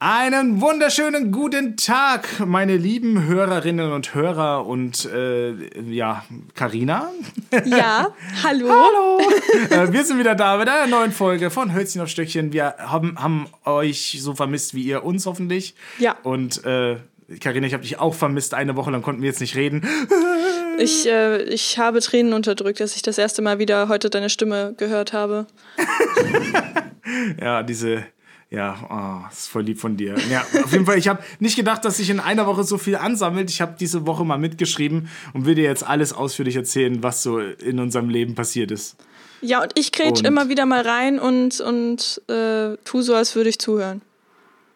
Einen wunderschönen guten Tag, meine lieben Hörerinnen und Hörer und äh, ja, Karina. Ja, hallo. hallo. äh, wir sind wieder da mit einer neuen Folge von Hölzchen auf Stöckchen. Wir haben, haben euch so vermisst wie ihr uns hoffentlich. Ja. Und äh, Karina, ich habe dich auch vermisst. Eine Woche lang konnten wir jetzt nicht reden. Ich, äh, ich habe Tränen unterdrückt, dass ich das erste Mal wieder heute deine Stimme gehört habe. ja, diese ja, oh, das ist voll lieb von dir. Ja, auf jeden Fall, ich habe nicht gedacht, dass sich in einer Woche so viel ansammelt. Ich habe diese Woche mal mitgeschrieben und will dir jetzt alles ausführlich erzählen, was so in unserem Leben passiert ist. Ja, und ich grätsch immer wieder mal rein und, und äh, tu so, als würde ich zuhören.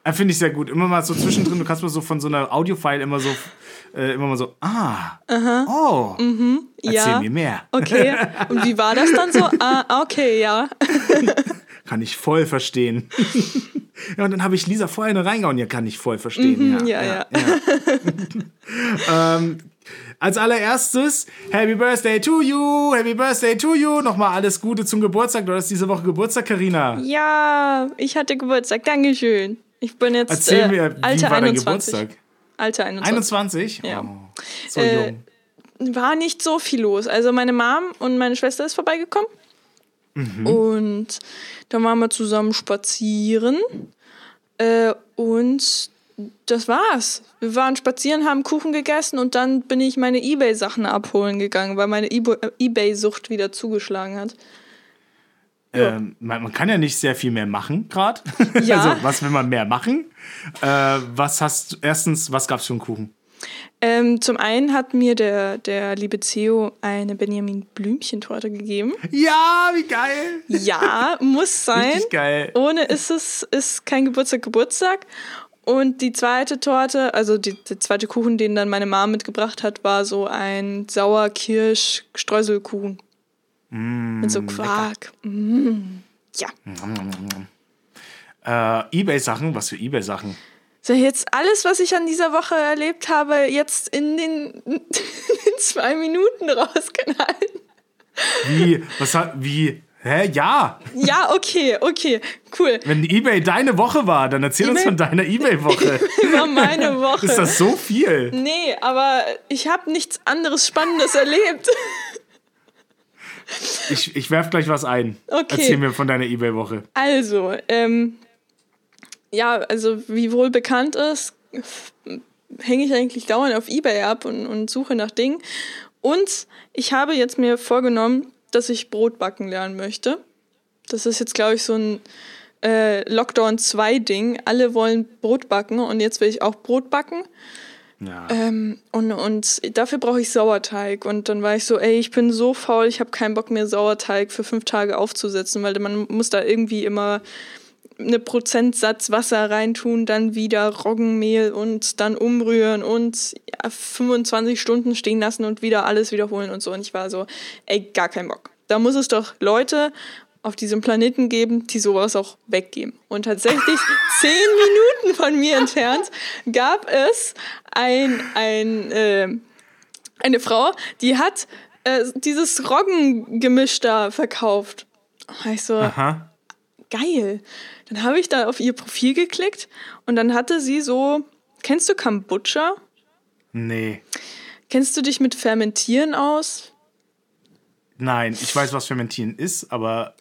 Ja, Finde ich sehr gut. Immer mal so zwischendrin, du kannst mal so von so einer Audiofile immer so, äh, immer mal so, ah, Aha. oh, mhm. erzähl ja. mir mehr. Okay. Und wie war das dann so? Ah, okay, ja. Kann ich voll verstehen. ja, und dann habe ich Lisa vorher eine reingehauen. Ja, kann ich voll verstehen. Mhm, ja, ja, ja. ähm, als allererstes, Happy Birthday to you, Happy Birthday to you. Nochmal alles Gute zum Geburtstag. Du hast diese Woche Geburtstag, Karina. Ja, ich hatte Geburtstag. Dankeschön. Ich bin jetzt Erzähl äh, mir, wie Alter war dein 21. Geburtstag? Alter 21. 21? Ja. Oh, so Äh, jung. war nicht so viel los. Also meine Mom und meine Schwester ist vorbeigekommen. Mhm. Und dann waren wir zusammen spazieren. Äh, und das war's. Wir waren spazieren, haben Kuchen gegessen und dann bin ich meine Ebay-Sachen abholen gegangen, weil meine äh, Ebay-Sucht wieder zugeschlagen hat. Ähm, man, man kann ja nicht sehr viel mehr machen gerade. Ja. Also, was will man mehr machen? Äh, was hast du, erstens, was gab's für einen Kuchen? Ähm, zum einen hat mir der, der liebe Theo eine Benjamin Blümchen-Torte gegeben. Ja, wie geil! Ja, muss sein. Richtig geil. Ohne ist es ist kein Geburtstag Geburtstag. Und die zweite Torte, also die, der zweite Kuchen, den dann meine Mom mitgebracht hat, war so ein Sauerkirsch-Streuselkuchen. mit so Quark. Mm. Ja. Äh, Ebay-Sachen, was für Ebay-Sachen? So, jetzt alles, was ich an dieser Woche erlebt habe, jetzt in den, in den zwei Minuten rausknallen. Wie, was hat, wie, hä, ja. Ja, okay, okay, cool. Wenn Ebay deine Woche war, dann erzähl uns Ebay- von deiner Ebay-Woche. War meine Woche. Ist das so viel? Nee, aber ich habe nichts anderes Spannendes erlebt. Ich, ich werf gleich was ein. Okay. Erzähl mir von deiner Ebay-Woche. Also, ähm, ja, also wie wohl bekannt ist, hänge ich eigentlich dauernd auf Ebay ab und, und suche nach Dingen. Und ich habe jetzt mir vorgenommen, dass ich Brot backen lernen möchte. Das ist jetzt, glaube ich, so ein äh, Lockdown 2-Ding. Alle wollen Brot backen und jetzt will ich auch Brot backen. Ja. Ähm, und, und dafür brauche ich Sauerteig. Und dann war ich so, ey, ich bin so faul, ich habe keinen Bock mehr, Sauerteig für fünf Tage aufzusetzen, weil man muss da irgendwie immer eine Prozentsatz Wasser reintun, dann wieder Roggenmehl und dann umrühren und ja, 25 Stunden stehen lassen und wieder alles wiederholen und so. Und ich war so, ey, gar keinen Bock. Da muss es doch Leute auf diesem Planeten geben, die sowas auch weggeben. Und tatsächlich zehn Minuten von mir entfernt gab es ein, ein, äh, eine Frau, die hat äh, dieses Roggengemisch da verkauft. Und ich so, Aha. geil. Dann habe ich da auf ihr Profil geklickt und dann hatte sie so, kennst du Kombucha? Nee. Kennst du dich mit Fermentieren aus? Nein, ich weiß, was Fermentieren ist, aber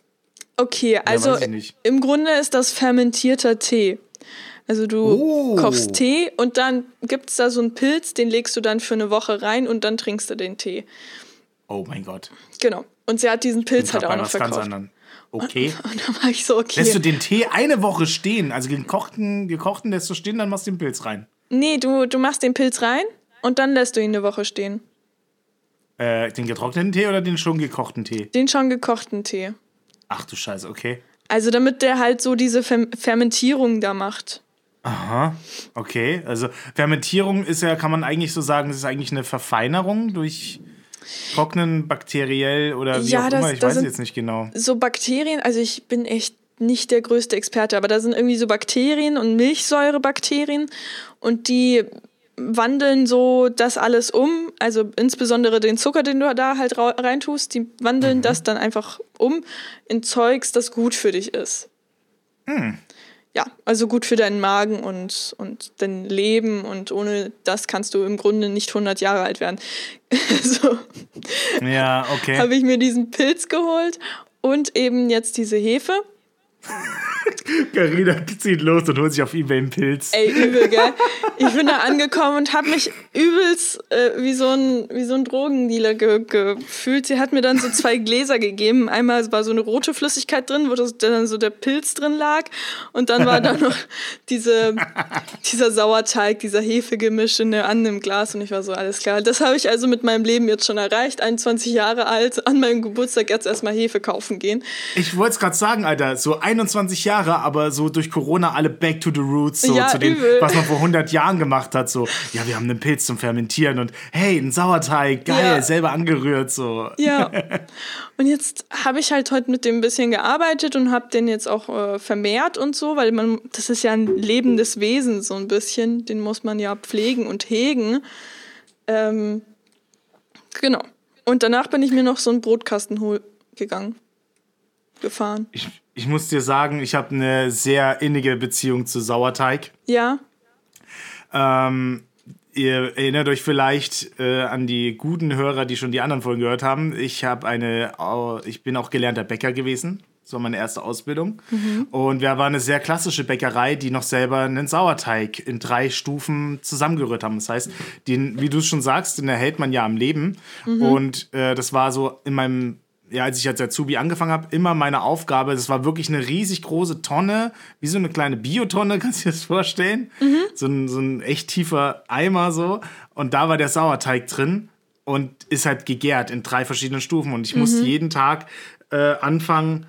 Okay, also weiß ich nicht. im Grunde ist das fermentierter Tee. Also du Oh. kochst Tee und dann gibt es da so einen Pilz, den legst du dann für eine Woche rein und dann trinkst du den Tee. oh mein Gott. Genau. Und sie hat diesen Pilz halt auch noch was ganz verkauft. Okay. Und dann war ich so, okay. Lässt du den Tee eine Woche stehen, also gekochten, gekochten lässt du stehen, dann machst du den Pilz rein. nee, du, du machst den Pilz rein und dann lässt du ihn eine Woche stehen. Äh, den getrockneten Tee oder den schon gekochten Tee? Den schon gekochten Tee. Ach du Scheiße, okay. Also damit der halt so diese Fer Fermentierung da macht. Aha, okay. Also Fermentierung ist ja, kann man eigentlich so sagen, das ist eigentlich eine Verfeinerung durch Trocknen, bakteriell oder wie Ja, auch das- immer. Ich weiß jetzt nicht genau. So Bakterien, also ich bin echt nicht der größte Experte, aber da sind irgendwie so Bakterien und Milchsäurebakterien und die wandeln so das alles um, also insbesondere den Zucker, den du da halt reintust, die wandeln das dann einfach um in Zeugs, das gut für dich ist. Ja, also gut für deinen Magen und, und dein Leben und ohne das kannst du im Grunde nicht 100 Jahre alt werden. so. Ja, okay. Habe ich mir diesen Pilz geholt und eben jetzt diese Hefe. Carina zieht los und holt sich auf Ebay einen Pilz. Ey, übel, gell? Ich bin da angekommen und habe mich übelst äh, wie, so ein, wie so ein Drogendealer ge gefühlt. Sie hat mir dann so zwei Gläser gegeben. Einmal war so eine rote Flüssigkeit drin, wo das, dann so der Pilz drin lag. Und dann war da noch diese, dieser Sauerteig, dieser Hefegemisch in der, an dem Glas. Und ich war so, alles klar. Das habe ich also mit meinem Leben jetzt schon erreicht. 21 Jahre alt, an meinem Geburtstag jetzt erstmal Hefe kaufen gehen. Ich wollte es gerade sagen, Alter. So 21 Jahre, aber so durch Corona alle back to the roots, so Ja, zu dem, was man vor 100 Jahren gemacht hat. So, ja, wir haben einen Pilz zum Fermentieren und hey, ein Sauerteig, geil, Ja. selber angerührt, so. Ja. Und jetzt habe ich halt heute mit dem ein bisschen gearbeitet und habe den jetzt auch äh, vermehrt und so, weil man, das ist ja ein lebendes Wesen so ein bisschen, den muss man ja pflegen und hegen. Ähm, genau. Und danach bin ich mir noch so einen Brotkasten gegangen, gefahren. Ich, ich muss dir sagen, ich habe eine sehr innige Beziehung zu Sauerteig. Ja, Ähm, ihr erinnert euch vielleicht äh, an die guten Hörer, die schon die anderen Folgen gehört haben. Ich habe eine, ich bin auch gelernter Bäcker gewesen. Das war meine erste Ausbildung. Und wir waren eine sehr klassische Bäckerei, die noch selber einen Sauerteig in drei Stufen zusammengerührt haben. Das heißt, den, wie du es schon sagst, den erhält man ja am Leben. Und äh, das war so in meinem ja, als ich als Azubi angefangen habe, immer meine Aufgabe. Das war wirklich eine riesig große Tonne, wie so eine kleine Biotonne, kannst du dir das vorstellen? So, ein, so ein echt tiefer Eimer so. Und da war der Sauerteig drin und ist halt gegärt in drei verschiedenen Stufen. Und ich musste jeden Tag äh, anfangen,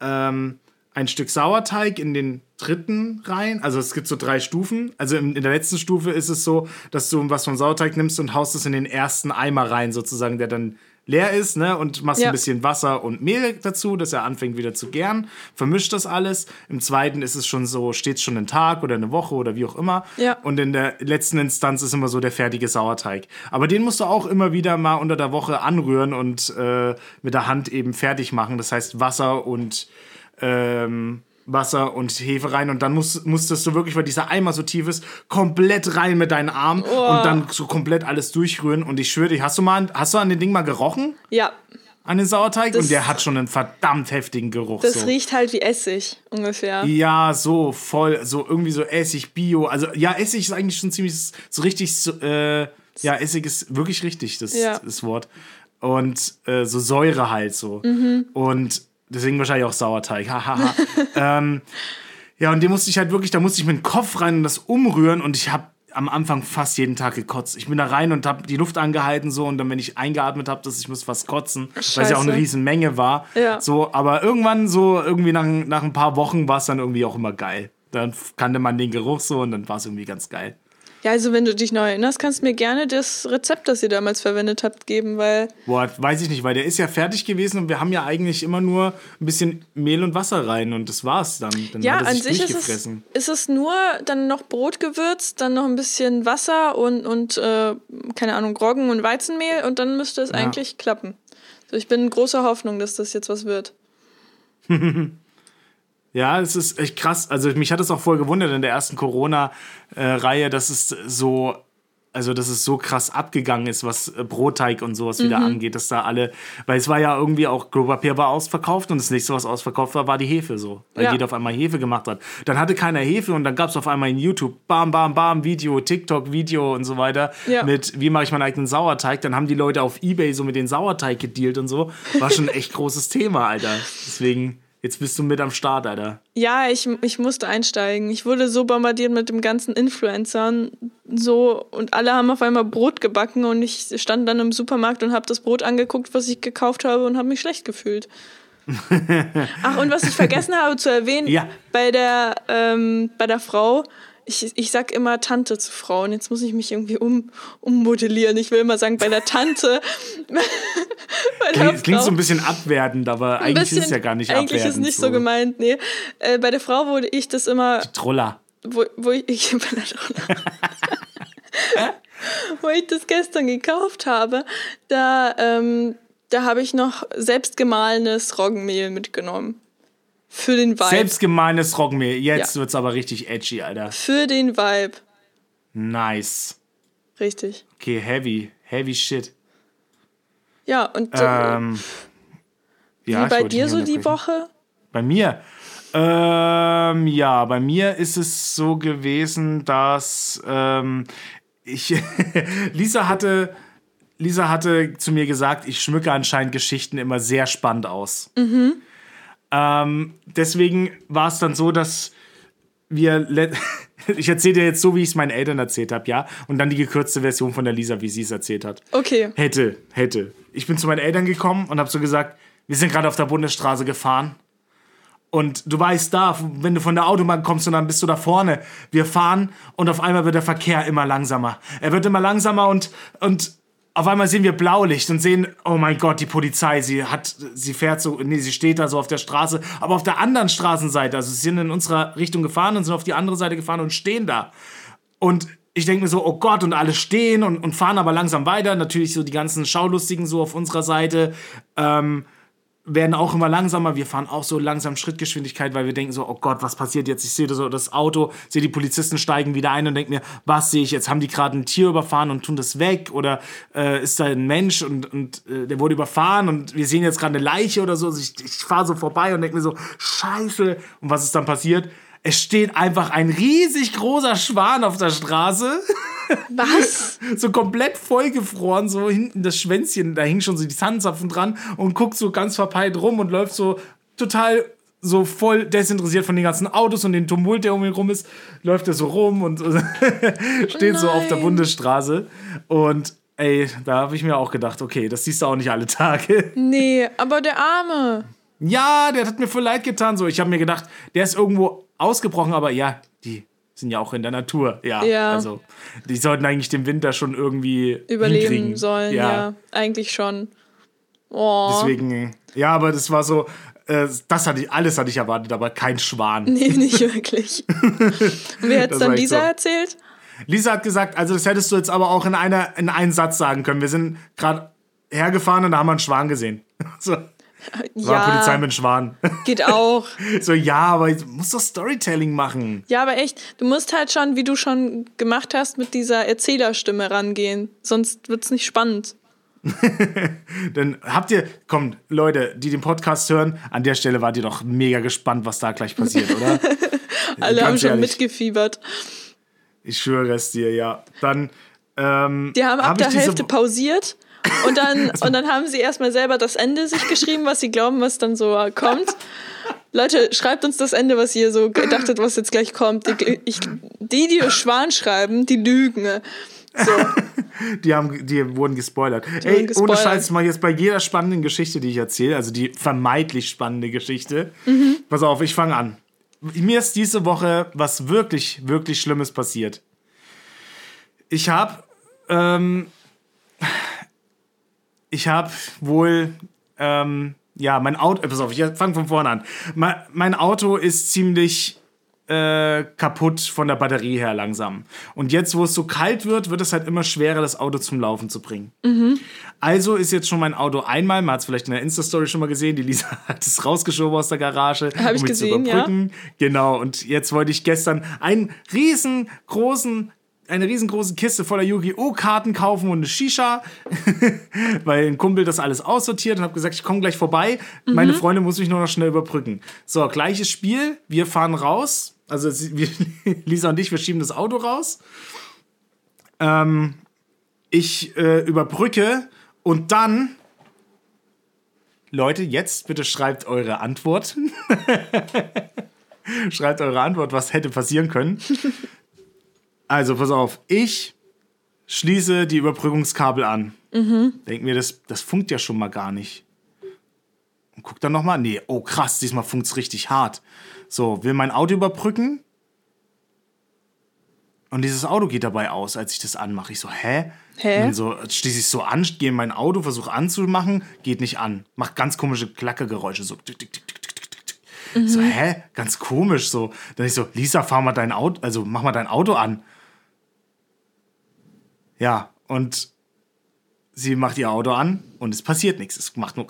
ähm, ein Stück Sauerteig in den dritten rein. Also es gibt so drei Stufen. Also in, in der letzten Stufe ist es so, dass du was vom Sauerteig nimmst und haust es in den ersten Eimer rein, sozusagen, der dann leer ist, ne? Und machst Ja. ein bisschen Wasser und Mehl dazu, dass er anfängt wieder zu gären. Vermischt das alles. Im zweiten ist es schon so, steht schon einen Tag oder eine Woche oder wie auch immer. Ja. Und in der letzten Instanz ist immer so der fertige Sauerteig. Aber den musst du auch immer wieder mal unter der Woche anrühren und äh, mit der Hand eben fertig machen. Das heißt Wasser und ähm, Wasser und Hefe rein und dann musst, musstest du wirklich, weil dieser Eimer so tief ist, komplett rein mit deinen Armen und dann so komplett alles durchrühren. Und ich schwöre dich, hast du mal, hast du an den Ding mal gerochen? ja. An den Sauerteig? Das- und der hat schon einen verdammt heftigen Geruch. Das so. riecht halt wie Essig ungefähr. Ja, so voll, so irgendwie so Essig, Bio. Also ja, Essig ist eigentlich schon ziemlich so richtig, so, äh, ja, Essig ist wirklich richtig, das, Ja. das Wort. Und äh, so Säure halt so. Und deswegen wahrscheinlich auch Sauerteig. Hahaha. ähm, ja, und den musste ich halt wirklich, da musste ich mit dem Kopf rein und das umrühren und ich habe am Anfang fast jeden Tag gekotzt. Ich bin da rein und habe die Luft angehalten so und dann, wenn ich eingeatmet habe, dass ich muss fast kotzen, weil es ja auch eine Scheiße. riesen Menge war. Ja. So, aber irgendwann so irgendwie nach, nach ein paar Wochen war es dann irgendwie auch immer geil. Dann kannte man den Geruch so und dann war es irgendwie ganz geil. Ja, also wenn du dich noch erinnerst, kannst du mir gerne das Rezept, das ihr damals verwendet habt, geben, weil Boah, weiß ich nicht, weil der ist ja fertig gewesen und wir haben ja eigentlich immer nur ein bisschen Mehl und Wasser rein und das war's dann. Dann ja, an sich ist es, ist es nur dann noch Brot gewürzt, dann noch ein bisschen Wasser und, und äh, keine Ahnung, Roggen und Weizenmehl und dann müsste es eigentlich klappen. So, ich bin in großer Hoffnung, dass das jetzt was wird. Ja, es ist echt krass. Also mich hat es auch voll gewundert in der ersten Corona-Reihe, dass es so, also dass es so krass abgegangen ist, was äh, Brotteig und sowas wieder angeht, dass da alle, weil es war ja irgendwie auch Klopapier war ausverkauft und das nächste, was ausverkauft war, war die Hefe so, weil Ja. jeder auf einmal Hefe gemacht hat. Dann hatte keiner Hefe und dann gab es auf einmal in YouTube bam, bam, bam, Video, TikTok, Video und so weiter Ja. mit wie mache ich meinen eigenen Sauerteig. Dann haben die Leute auf Ebay so mit den Sauerteig gedealt und so. War schon ein echt großes Thema, Alter. Deswegen, jetzt bist du mit am Start, Alter. Ja, ich, ich musste einsteigen. Ich wurde so bombardiert mit dem ganzen Influencern. So, und alle haben auf einmal Brot gebacken und ich stand dann im Supermarkt und habe das Brot angeguckt, was ich gekauft habe und habe mich schlecht gefühlt. Ach, und was ich vergessen habe zu erwähnen, Ja. bei, der, ähm, bei der Frau, ich, ich sag immer Tante zu Frauen. Jetzt muss ich mich irgendwie um, ummodellieren. Ich will immer sagen, bei der Tante. bei der Klingt, klingt so ein bisschen abwertend, aber eigentlich ist es bisschen- ja gar nicht Eigentlich abwertend. ist nicht so, gemeint, nee. Äh, bei der Frau wurde ich das immer, Troller. wo, wo ich, ich bei der wo ich das gestern gekauft habe, da, ähm, da habe ich noch selbst gemahlenes Roggenmehl mitgenommen. Für den Vibe. Selbstgemeines Roggenmehl. Jetzt Ja. wird's aber richtig edgy, Alter. Für den Vibe. Nice. Richtig. Okay, heavy. Heavy shit. Ja, und äh, Ähm, ja, wie bei dir so die. Woche? Bei mir? Ähm, ja, bei mir ist es so gewesen, dass ähm, ich Lisa hatte Lisa hatte zu mir gesagt, ich schmücke anscheinend Geschichten immer sehr spannend aus. Ähm, deswegen war es dann so, dass wir ich erzähle dir jetzt so, wie ich es meinen Eltern erzählt habe, ja, und dann die gekürzte Version von der Lisa, wie sie es erzählt hat. Okay. Hätte, hätte. Ich bin zu meinen Eltern gekommen und habe so gesagt, wir sind gerade auf der Bundesstraße gefahren. Und du weißt da, wenn du von der Autobahn kommst und dann bist du da vorne. Wir fahren und auf einmal wird der Verkehr immer langsamer. Er wird immer langsamer und, und auf einmal sehen wir Blaulicht und sehen, oh mein Gott, die Polizei, sie hat, sie fährt so, nee, sie steht da so auf der Straße, aber auf der anderen Straßenseite, also sie sind in unserer Richtung gefahren und sind auf die andere Seite gefahren und stehen da. Und ich denke mir so, oh Gott, und alle stehen und, und fahren aber langsam weiter. Natürlich so die ganzen Schaulustigen so auf unserer Seite ähm, werden auch immer langsamer. Wir fahren auch so langsam Schrittgeschwindigkeit, weil wir denken so, oh Gott, was passiert jetzt? Ich sehe so das Auto, sehe die Polizisten steigen wieder ein und denke mir, was sehe ich jetzt? Haben die gerade ein Tier überfahren und tun das weg? Oder äh, ist da ein Mensch und, und äh, der wurde überfahren und wir sehen jetzt gerade eine Leiche oder so? Also ich, ich fahre so vorbei und denke mir so, scheiße. Und was ist dann passiert? Es steht einfach ein riesig großer Schwan auf der Straße. Was? so komplett vollgefroren, so hinten das Schwänzchen, da hing schon so die Zahnzapfen dran und guckt so ganz verpeilt rum und läuft so total so voll desinteressiert von den ganzen Autos und den Tumult, der um ihn rum ist, läuft er so rum und steht so auf der. Bundesstraße. Und ey, da habe ich mir auch gedacht, okay, das siehst du auch nicht alle Tage. Nee, aber der Arme. Ja, der hat mir voll leid getan. So, ich habe mir gedacht, der ist irgendwo ausgebrochen, aber ja, die sind ja auch in der Natur. Ja, Ja. also die sollten eigentlich den Winter schon irgendwie Überleben hinkriegen. sollen, ja. Eigentlich schon. Oh. Deswegen, ja, aber das war so, äh, das hatte ich, alles hatte ich erwartet, aber kein Schwan. Nee, nicht wirklich. Und wer hat Das dann Lisa so. erzählt? Lisa hat gesagt, also das hättest du jetzt aber auch in einer in einen Satz sagen können. Wir sind gerade hergefahren und da haben wir einen Schwan gesehen. So, war Polizei mit Schwan. geht auch. So, ja, aber ich muss doch Storytelling machen. Ja, aber echt, du musst halt schon, wie du schon gemacht hast, mit dieser Erzählerstimme rangehen. Sonst wird's nicht spannend. Dann habt ihr, komm, Leute, die den Podcast hören, an der Stelle wart ihr doch mega gespannt, was da gleich passiert, oder? Alle haben schon ehrlich. mitgefiebert. Ich schwöre es dir, ja. Dann, ähm, Die haben ab hab der Hälfte pausiert und dann, und dann haben sie erstmal selber das Ende sich geschrieben, was sie glauben, was dann so kommt. Leute, schreibt uns das Ende, was ihr so dachtet, was jetzt gleich kommt. Die, ich, die, die Schwan schreiben, die lügen. So, Die, haben, die wurden gespoilert. wurden Ey, ohne gespoilert. Scheiß, mal jetzt bei jeder spannenden Geschichte, die ich erzähle, also die vermeintlich spannende Geschichte. Mhm. Pass auf, ich fange an. Mir ist diese Woche was wirklich, wirklich Schlimmes passiert. Ich habe, ähm, ich habe wohl, ähm, ja, mein Auto, pass auf, ich fange von vorne an. Mein, mein Auto ist ziemlich äh, kaputt von der Batterie her langsam. Und jetzt, wo es so kalt wird, wird es halt immer schwerer, das Auto zum Laufen zu bringen. Also ist jetzt schon mein Auto einmal, man hat es vielleicht in der Insta-Story schon mal gesehen, die Lisa hat es rausgeschoben aus der Garage. Hab ich um mich zu gesehen, ja. überbrücken. Genau, und jetzt wollte ich gestern einen riesengroßen eine riesengroße Kiste voller Yu-Gi-Oh! Karten kaufen und eine Shisha, weil ein Kumpel das alles aussortiert und habe gesagt, ich komme gleich vorbei. Meine Freundin muss mich nur noch schnell überbrücken. So, gleiches Spiel. Wir fahren raus. Also wir, Lisa und ich, wir schieben das Auto raus. Ähm, ich äh, überbrücke und dann Leute, jetzt bitte schreibt eure Antwort. schreibt eure Antwort, was hätte passieren können. Also, pass auf. Ich schließe die Überbrückungskabel an. Denk mir, das, das funkt ja schon mal gar nicht. Und guck dann nochmal. Nee, oh krass, diesmal funkt's richtig hart. So, will mein Auto überbrücken. Und dieses Auto geht dabei aus, als ich das anmache. Ich so, hä? Hä? Und dann so schließe ich so an, gehe in mein Auto, versuche anzumachen, geht nicht an. Macht ganz komische Klackergeräusche. So. Tick, tick, tick. Ich So, hä? Ganz komisch. So. Dann ich so, Lisa, fahr mal dein Auto, also mach mal dein Auto an. Ja, und sie macht ihr Auto an und es passiert nichts. Es macht nur.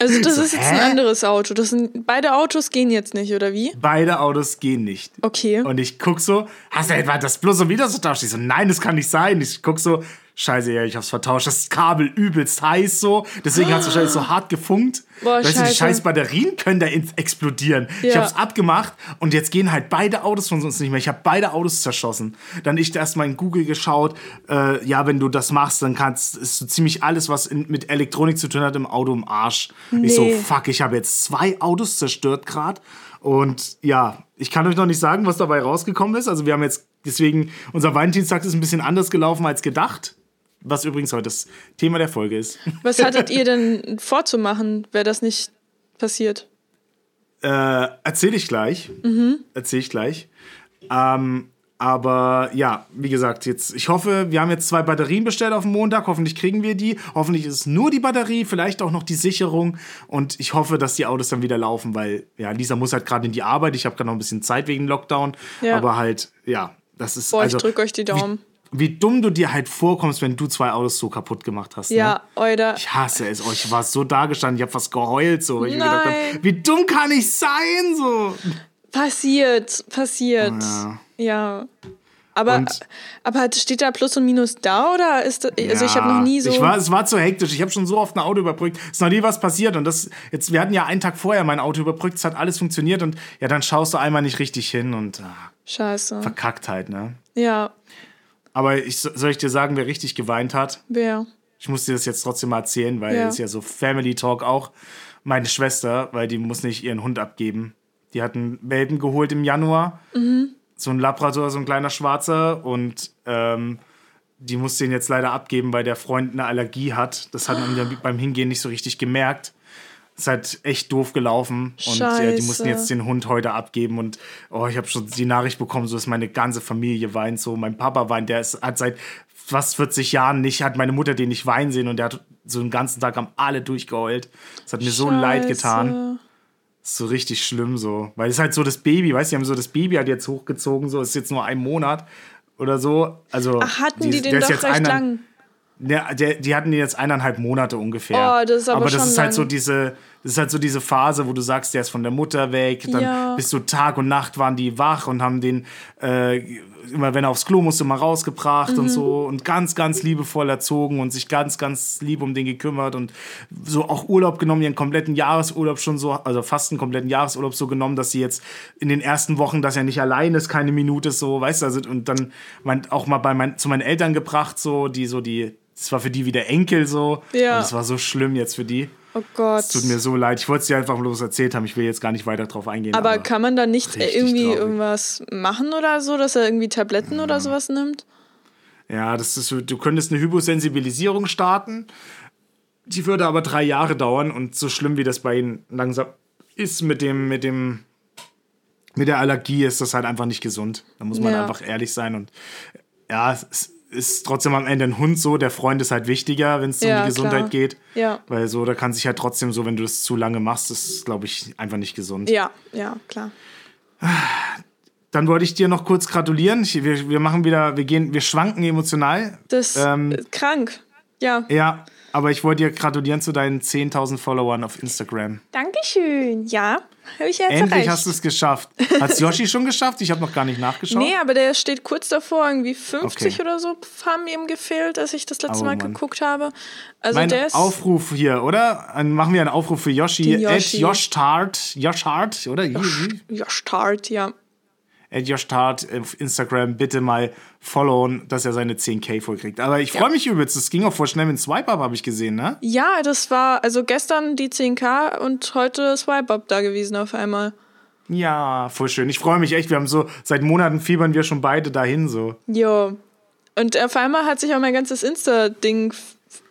Also das So, ist jetzt hä? ein anderes Auto. Das sind, beide Autos gehen jetzt nicht, oder wie? Beide Autos gehen nicht. Okay. Und ich guck so, hast du etwa das bloß so wieder so tauscht? Ich so, nein, das kann nicht sein. Ich guck so, scheiße, ja, ich hab's vertauscht. Das Kabel übelst heiß so. Deswegen hat's wahrscheinlich so hart gefunkt. Boah, weißt du, die scheiß Batterien können da explodieren. Ich Ja. hab's abgemacht und jetzt gehen halt beide Autos von uns nicht mehr. Ich habe beide Autos zerschossen. Dann ich erstmal in Google geschaut, äh, ja, wenn du das machst, dann kannst, ist so ziemlich alles, was in, mit Elektronik zu tun hat, im Auto im Arsch. Ich so, Nee. fuck, ich habe jetzt zwei Autos zerstört gerade. Und ja, ich kann euch noch nicht sagen, was dabei rausgekommen ist. Also wir haben jetzt, deswegen, unser Valentinstag ist ein bisschen anders gelaufen als gedacht. Was übrigens heute das Thema der Folge ist. Was hattet ihr denn vorzumachen, wäre das nicht passiert? Äh, erzähle ich gleich. Erzähle ich gleich. Ähm, aber ja, wie gesagt, jetzt, ich hoffe, wir haben jetzt zwei Batterien bestellt auf den Montag. Hoffentlich kriegen wir die. Hoffentlich ist es nur die Batterie, vielleicht auch noch die Sicherung. Und ich hoffe, dass die Autos dann wieder laufen, weil ja, Lisa muss halt gerade in die Arbeit. Ich habe gerade noch ein bisschen Zeit wegen Lockdown. Ja. Aber halt, ja, das ist. Boah, also, ich drück euch die Daumen. Wie, wie dumm du dir halt vorkommst, wenn du zwei Autos so kaputt gemacht hast. Ne? Ja, Euda. Ich hasse es. Oh, ich war so da gestanden, ich habe fast geheult so. Nein. hab, wie dumm kann ich sein so? Passiert, passiert. Ja. Ja. Aber, Und- aber steht da Plus und Minus da oder ist das, also ich habe noch nie so. Ich war, es war zu hektisch. Ich habe schon so oft ein Auto überbrückt. Es ist noch nie was passiert. Und das, jetzt, wir hatten ja einen Tag vorher mein Auto überbrückt. Es hat alles funktioniert. Und ja, dann schaust du einmal nicht richtig hin und ah, Scheiße. Verkacktheit, ne? Ja, Aber ich, soll ich dir sagen, wer richtig geweint hat? wer? Ich muss dir das jetzt trotzdem mal erzählen, weil Ja. es ja so Family Talk auch. Meine Schwester, weil die muss nicht ihren Hund abgeben. Die hat einen Welpen geholt im Januar. So ein Labrador, so ein kleiner Schwarzer. Und ähm, die muss den jetzt leider abgeben, weil der Freund eine Allergie hat. Das hat man ja beim Hingehen nicht so richtig gemerkt. Ist halt echt doof gelaufen. Und ja, die Scheiße. mussten jetzt den Hund heute abgeben. Und oh, ich habe schon die Nachricht bekommen, so ist meine ganze Familie weint. So, mein Papa weint, der ist, hat seit fast 40 Jahren nicht, hat meine Mutter den nicht weinen sehen und der hat so den ganzen Tag haben alle durchgeheult. Das hat mir so leid getan. Scheiße. ist so richtig schlimm so. Weil es ist halt so das Baby, weißt du, die haben so das Baby halt jetzt hochgezogen, so ist jetzt nur ein Monat oder so. Also, Ach, hatten die, der den doch jetzt recht einer- lang. der, der, die hatten den jetzt eineinhalb Monate ungefähr. Oh, das ist aber das schon ist halt so lang. diese, das ist halt so diese Phase, wo du sagst, der ist von der Mutter weg, dann Ja. bist du Tag und Nacht waren die wach und haben den äh, immer, wenn er aufs Klo musste, mal rausgebracht Mhm. und so und ganz, ganz liebevoll erzogen und sich ganz, ganz lieb um den gekümmert und so auch Urlaub genommen, ihren kompletten Jahresurlaub schon so, also fast einen kompletten Jahresurlaub so genommen, dass sie jetzt in den ersten Wochen, dass er nicht allein ist, keine Minute so, weißt du, also und dann mein, auch mal bei mein, zu meinen Eltern gebracht, so, die so die, das war für die wie der Enkel so. Ja. Und das war so schlimm jetzt für die. Oh Gott. Es tut mir so leid. Ich wollte es dir einfach bloß erzählt haben. Ich will jetzt gar nicht weiter drauf eingehen. aber kann man da nicht richtig irgendwie traurig. irgendwas machen oder so, dass er irgendwie Tabletten oder sowas nimmt? Ja, das ist, du könntest eine Hyposensibilisierung starten. Die würde aber drei Jahre dauern und so schlimm wie das bei ihnen langsam ist mit dem, mit dem, mit der Allergie ist das halt einfach nicht gesund. Da muss man Ja. einfach ehrlich sein und ja, es ist trotzdem am Ende ein Hund so. Der Freund ist halt wichtiger, wenn es um Ja, die Gesundheit klar. geht. Ja. Weil so, da kann sich halt trotzdem so, wenn du das zu lange machst, ist, glaube ich, einfach nicht gesund. Ja, ja, klar. Dann wollte ich dir noch kurz gratulieren. Ich, wir, wir machen wieder, wir gehen, wir schwanken emotional. Das Ähm, ist krank. Ja. Ja, aber ich wollte dir gratulieren zu deinen 10.000 Followern auf Instagram. Dankeschön. Ja, habe ich jetzt Endlich erreicht. hast du es geschafft. Hat's Yoshi schon geschafft? Ich habe noch gar nicht nachgeschaut. Nee, aber der steht kurz davor, irgendwie 50 Okay. oder so haben ihm gefehlt, als ich das letzte Oh, Mal Mann. geguckt habe. Also mein der ist. Aufruf hier, oder? Dann machen wir einen Aufruf für Yoshi. Den At Yoshi. Yoshtart. Yoshtart, oder? Wie- wie? ja, Start, ja. At Yoshtart auf Instagram bitte mal followen, dass er seine 10k vollkriegt. Aber ich freue mich übelst. Das ging auch voll schnell mit dem Swipe-Up, habe ich gesehen, ne? Ja, das war also gestern die 10k und heute Swipe Up da gewesen auf einmal. Ja, voll schön. Ich freue mich echt. Wir haben so, seit Monaten fiebern wir schon beide dahin so. Jo. Und auf einmal hat sich auch mein ganzes Insta-Ding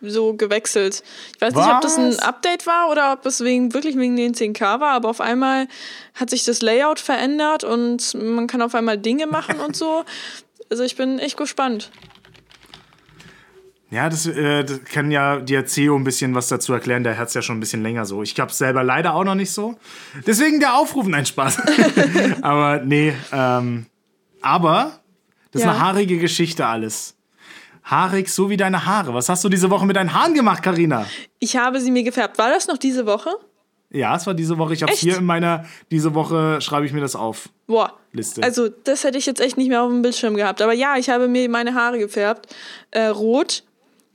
so gewechselt. Ich weiß nicht, ob das ein Was? Update war oder ob es wegen, wirklich wegen den 10k war, aber auf einmal hat sich das Layout verändert und man kann auf einmal Dinge machen und so. Also ich bin echt gespannt. Ja, das, äh, das kann ja dir CEO ein bisschen was dazu erklären. Der hat es ja schon ein bisschen länger so. Ich hab's selber leider auch noch nicht so. Deswegen der Aufruf, nein, Spaß. aber nee, ähm, aber das ist Ja. eine haarige Geschichte alles. Haarig, so wie deine Haare. Was hast du diese Woche mit deinen Haaren gemacht, Karina? Ich habe sie mir gefärbt. War das noch diese Woche? Ja, es war diese Woche. Ich habe hier in meiner, diese Woche schreibe ich mir das auf. Boah. Liste. Also, das hätte ich jetzt echt nicht mehr auf dem Bildschirm gehabt. Aber ja, ich habe mir meine Haare gefärbt. Äh, rot.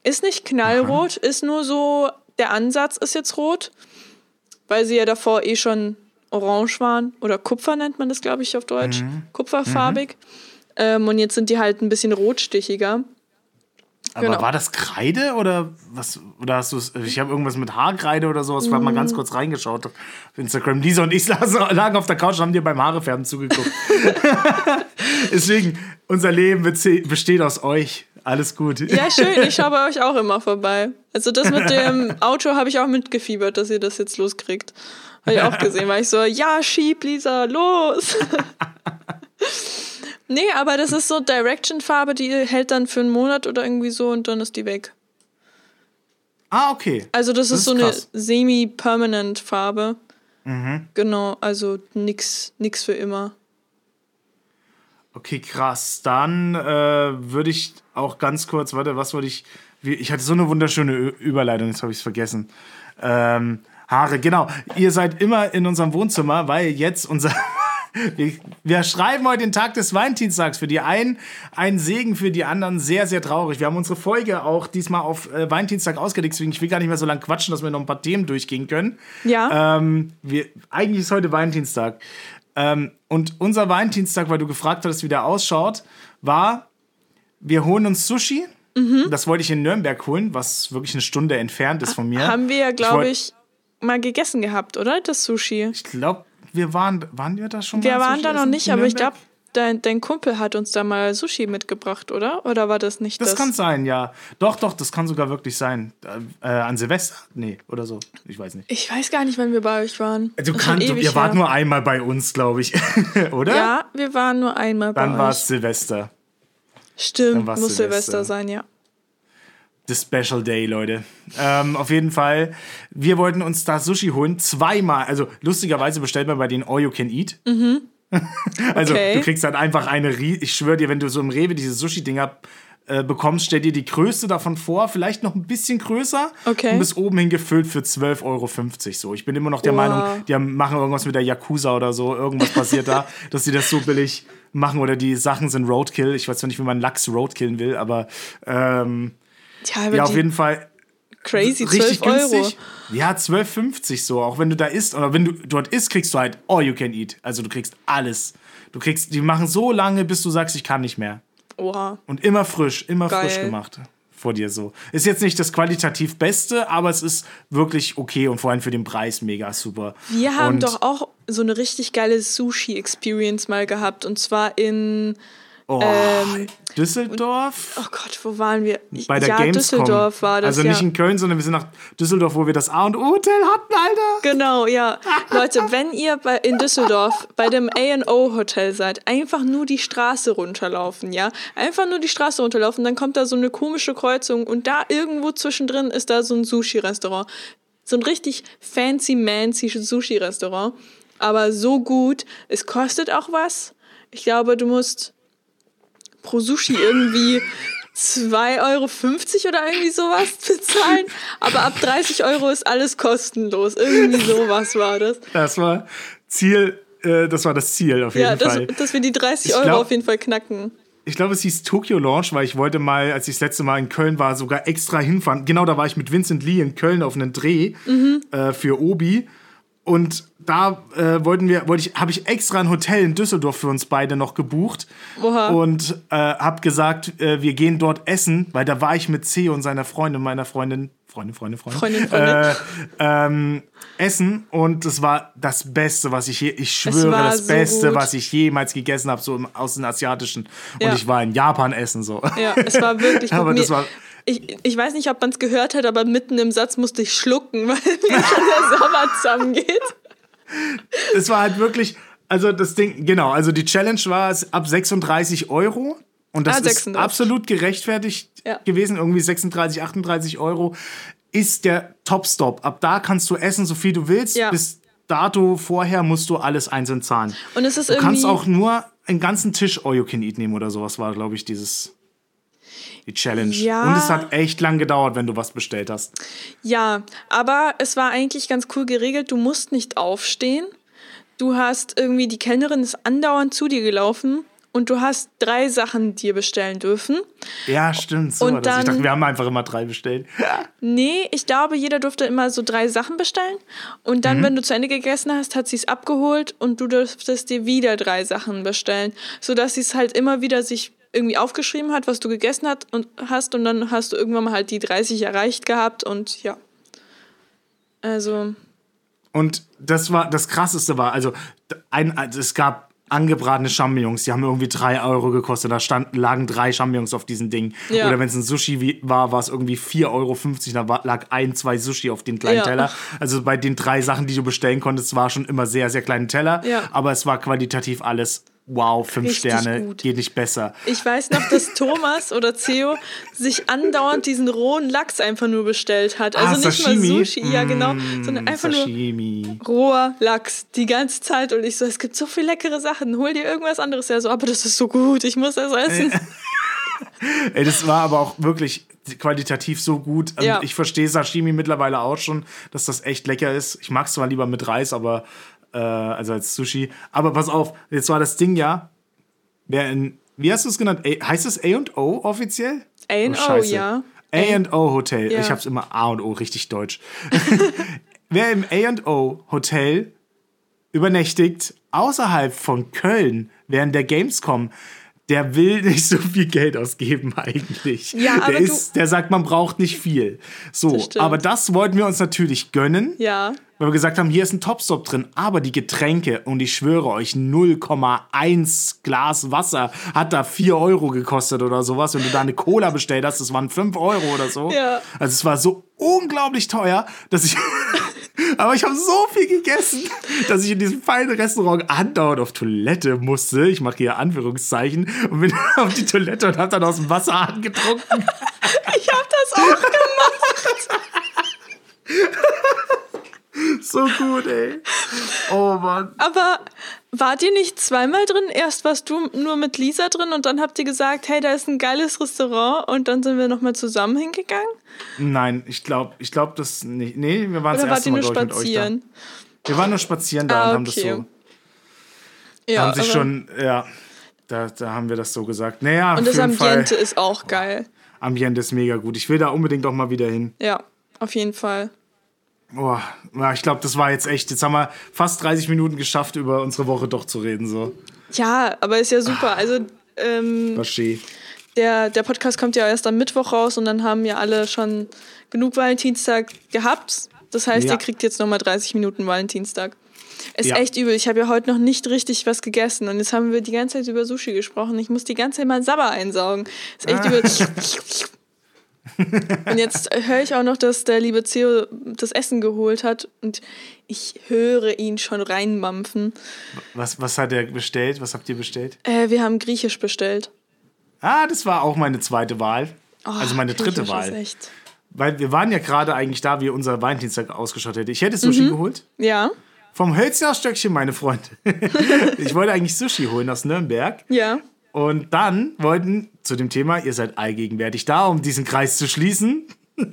Ist nicht knallrot, ist nur so, der Ansatz ist jetzt rot. Weil sie ja davor eh schon orange waren. Oder Kupfer nennt man das, glaube ich, auf Deutsch. Kupferfarbig. Ähm, und jetzt sind die halt ein bisschen rotstichiger. Aber genau. war das Kreide oder was? Oder hast du es? Ich habe irgendwas mit Haarkreide oder sowas. Ich habe mal Mm. ganz kurz reingeschaut auf Instagram. Lisa und ich lagen auf der Couch und haben dir beim Haarefärben zugeguckt. Deswegen, unser Leben besteht aus euch. Alles gut. Ja, schön. Ich schaue bei euch auch immer vorbei. Also das mit dem Auto habe ich auch mitgefiebert, dass ihr das jetzt loskriegt. Habe ich auch gesehen, weil ich so, ja, schieb, Lisa, los. Nee, aber das ist so Direction-Farbe, die hält dann für einen Monat oder irgendwie so und dann ist die weg. Ah, okay. Also das, Das ist ist so krass. eine semi-permanent Farbe. Genau, also nix, nix für immer. Okay, krass. Dann äh, würde ich auch ganz kurz, warte, was wollte ich. wie- Ich hatte so eine wunderschöne Ü- Überleitung, jetzt habe ich es vergessen. Ähm, Haare, genau. Ihr seid immer in unserem Wohnzimmer, weil jetzt unser. Wir, wir schreiben heute den Tag des Valentinstags. Für die einen ein Segen, für die anderen sehr, sehr traurig. Wir haben unsere Folge auch diesmal auf äh, Valentinstag ausgelegt, deswegen ich will gar nicht mehr so lange quatschen, dass wir noch ein paar Themen durchgehen können. Ja. Ähm, wir, eigentlich ist heute Valentinstag. Ähm, und unser Valentinstag, weil du gefragt hattest, wie der ausschaut, war, wir holen uns Sushi. Mhm. Das wollte ich in Nürnberg holen, was wirklich eine Stunde entfernt ist von mir. Haben wir ja, glaube wollt- ich, mal gegessen gehabt, oder? Das Sushi. Ich glaube, wir waren, waren wir da schon Wir mal waren Sushi da noch nicht, aber ich glaube, dein, dein Kumpel hat uns da mal Sushi mitgebracht, oder? Oder war das nicht Das das? kann sein, ja. Doch, doch, das kann sogar wirklich sein. Äh, an Silvester? Nee, oder so. Ich weiß nicht. ich weiß gar nicht, wann wir bei euch waren. Du kannst, ihr wart nur einmal bei uns, glaube ich. oder? Ja, wir waren nur einmal Dann bei war euch. es Silvester. Stimmt, dann muss Silvester. Silvester sein, ja. The Special Day, Leute. Ähm, auf jeden Fall, wir wollten uns da Sushi holen. Zweimal. Also, lustigerweise bestellt man bei denen All You Can Eat. also, Okay. du kriegst dann einfach eine. Ich schwöre dir, wenn du so im Rewe diese Sushi-Dinger äh, bekommst, stell dir die größte davon vor. Vielleicht noch ein bisschen größer. Okay. Und bis oben hin gefüllt für 12,50 Euro. So. Ich bin immer noch der Wow. Meinung, die haben- machen irgendwas mit der Yakuza oder so. Irgendwas passiert da, dass sie das so billig machen. Oder die Sachen sind Roadkill. Ich weiß zwar nicht, wie man Lachs Roadkillen will, aber. Ähm, Ja, ja, auf jeden Fall crazy richtig 12 Euro. günstig. Ja, 12,50 so. Auch wenn du da isst oder wenn du dort isst, kriegst du halt all you can eat. Also du kriegst alles. Du kriegst, die machen so lange, bis du sagst, ich kann nicht mehr. Oha. Und immer frisch, immer Geil. frisch gemacht vor dir so. Ist jetzt nicht das qualitativ Beste, aber es ist wirklich okay und vor allem für den Preis mega super. Wir haben und, doch auch so eine richtig geile Sushi-Experience mal gehabt. Und zwar in, oh, ähm, Düsseldorf. oh Gott, wo waren wir? bei der ja, Gamescom. Düsseldorf war das, Also nicht ja. in Köln, sondern wir sind nach Düsseldorf, wo wir das A und O Hotel hatten, Alter. Genau, ja. Leute, wenn ihr bei, in Düsseldorf bei dem A&O Hotel seid, einfach nur die Straße runterlaufen, ja? Einfach nur die Straße runterlaufen, dann kommt da so eine komische Kreuzung und da irgendwo zwischendrin ist da so ein Sushi-Restaurant. So ein richtig fancy-mancy Sushi-Restaurant. Aber so gut. Es kostet auch was. Ich glaube, du musst pro Sushi irgendwie 2,50 Euro oder irgendwie sowas bezahlen. Aber ab 30 Euro ist alles kostenlos. Irgendwie sowas war das. Das war Ziel, äh, das war das Ziel auf jeden Ja, dass, Fall. dass wir die 30 Ich Euro glaub- auf jeden Fall knacken. Ich glaube, es hieß Tokyo Launch, weil ich wollte mal, als ich das letzte Mal in Köln war, sogar extra hinfahren. Genau, da war ich mit Vincent Lee in Köln auf einen Dreh Mhm. äh, für Obi. Und da äh, wollten wir, wollte ich, habe ich extra ein Hotel in Düsseldorf für uns beide noch gebucht. Oha. Und äh, habe gesagt, äh, wir gehen dort essen, weil da war ich mit C und seiner Freundin, meiner Freundin, Freundin, Freundin, Freundin, Freundin, Freundin. Äh, ähm, essen. Und das war das Beste, was ich je, ich schwöre, das so Beste, gut. was ich jemals gegessen habe, so im, aus den asiatischen. Und Ja. ich war in Japan essen so. Ja, es war wirklich. Aber Mir- das war- ich, ich weiß nicht, ob man es gehört hat, aber mitten im Satz musste ich schlucken, weil mir schon der Sommer zusammengeht. Es war halt wirklich, also das Ding, genau, also die Challenge war es ab 36 Euro. Und das Ah, ist 36. absolut gerechtfertigt Ja. gewesen. Irgendwie 36, 38 Euro ist der Top-Stop. Ab da kannst du essen, so viel du willst. Ja. Bis dato vorher musst du alles einzeln zahlen. Und es ist Du kannst auch nur einen ganzen Tisch All You Can Eat nehmen oder sowas war, glaube ich, dieses. Die Challenge. Ja. Und es hat echt lang gedauert, wenn du was bestellt hast. Ja, aber es war eigentlich ganz cool geregelt. Du musst nicht aufstehen. Du hast irgendwie, die Kellnerin ist andauernd zu dir gelaufen und du hast drei Sachen dir bestellen dürfen. Ja, stimmt. So Und das. Ich dann- dachte, wir haben einfach immer drei bestellt. Nee, ich glaube, jeder durfte immer so drei Sachen bestellen. Und Mhm. dann, wenn du zu Ende gegessen hast, hat sie es abgeholt und du durftest dir wieder drei Sachen bestellen. Sodass sie es halt immer wieder sich irgendwie aufgeschrieben hat, was du gegessen hat und hast. Und dann hast du irgendwann mal halt die 30 erreicht gehabt und ja. Also, Und das war das krasseste war, also ein, also es gab angebratene Champignons, die haben irgendwie drei Euro gekostet. Da standen, lagen drei Champignons auf diesem Ding. Ja. Oder wenn es ein Sushi war, war es irgendwie 4,50 Euro. Da war, lag ein, zwei Sushi auf den kleinen Ja. Teller. Also bei den drei Sachen, die du bestellen konntest, war schon immer sehr, sehr kleine Teller. Ja. Aber es war qualitativ alles wow, fünf Richtig Sterne, gut. geht nicht besser. ich weiß noch, dass Thomas oder Theo sich andauernd diesen rohen Lachs einfach nur bestellt hat. Also Ah, nicht Sashimi? mal Sushi, ja genau, Mm, sondern einfach nur Sashimi. roher Lachs die ganze Zeit und ich so, es gibt so viele leckere Sachen, hol dir irgendwas anderes. Ja, so, aber das ist so gut, ich muss das essen. Ey, das war aber auch wirklich qualitativ so gut. Ja. Ich verstehe Sashimi mittlerweile auch schon, dass das echt lecker ist. Ich mag es zwar lieber mit Reis, aber äh, also als Sushi. Aber pass auf, jetzt war das Ding ja, wer in, wie hast du es genannt? A, heißt es A&O offiziell? A&O, Oh, ja. A&O Hotel. Ja. Ich hab's immer A und O richtig deutsch. wer im A&O Hotel übernächtigt außerhalb von Köln während der Gamescom, der will nicht so viel Geld ausgeben eigentlich. Ja, aber der, du- ist, der sagt, man braucht nicht viel. So, Das aber das wollten wir uns natürlich gönnen, Ja. Weil wir gesagt haben, hier ist ein Topstop drin, aber die Getränke, und ich schwöre euch, 0,1 Glas Wasser hat da 4 Euro gekostet oder sowas. Wenn du da eine Cola bestellt hast, das waren 5 Euro oder so. Ja. Also es war so unglaublich teuer, dass ich. Aber ich habe so viel gegessen, dass ich in diesem feinen Restaurant andauernd auf Toilette musste. Ich mache hier Anführungszeichen und bin auf die Toilette und habe dann aus dem Wasserhahn getrunken. Ich hab das auch gemacht. So gut, ey. Oh Mann. Aber wart ihr nicht zweimal drin? Erst warst du nur mit Lisa drin und dann habt ihr gesagt, hey, da ist ein geiles Restaurant und dann sind wir nochmal zusammen hingegangen? Nein, ich glaube, ich glaube das nicht. Nee, wir waren das Oder wart erste Mal ich, mit euch da. spazieren? Wir waren nur spazieren da Ah, und haben das okay. so. Ja, haben sich schon, ja, da, da haben wir das so gesagt. Naja, Und das Ambiente Fall. ist auch geil. Ambiente ist mega gut. Ich will da unbedingt auch mal wieder hin. Ja, auf jeden Fall. Boah, ja, ich glaube, das war jetzt echt. Jetzt haben wir fast 30 Minuten geschafft, über unsere Woche doch zu reden. So. Ja, aber ist ja super. Also ähm, schön. der, der Podcast kommt ja erst am Mittwoch raus und dann haben ja alle schon genug Valentinstag gehabt. Das heißt, Ja. ihr kriegt jetzt nochmal 30 Minuten Valentinstag. Ist Ja. echt übel. Ich habe ja heute noch nicht richtig was gegessen und jetzt haben wir die ganze Zeit über Sushi gesprochen. Ich muss die ganze Zeit mal Sabber einsaugen. Ist echt übel. und jetzt höre ich auch noch, dass der liebe Theo das Essen geholt hat und ich höre ihn schon reinmampfen. Was, was hat er bestellt? Was habt ihr bestellt? Äh, wir haben Griechisch bestellt. Ah, das war auch meine zweite Wahl. Oh, also meine dritte Wahl. Ist echt. Weil wir waren ja gerade eigentlich da, wie unser Valentinstag ausgeschaut hätte. Ich hätte Sushi Mhm. geholt. Ja, Vom Hölzner Stöckchen, meine Freunde. ich wollte eigentlich Sushi holen aus Nürnberg. ja. Und dann wollten zu dem Thema, ihr seid allgegenwärtig da, um diesen Kreis zu schließen,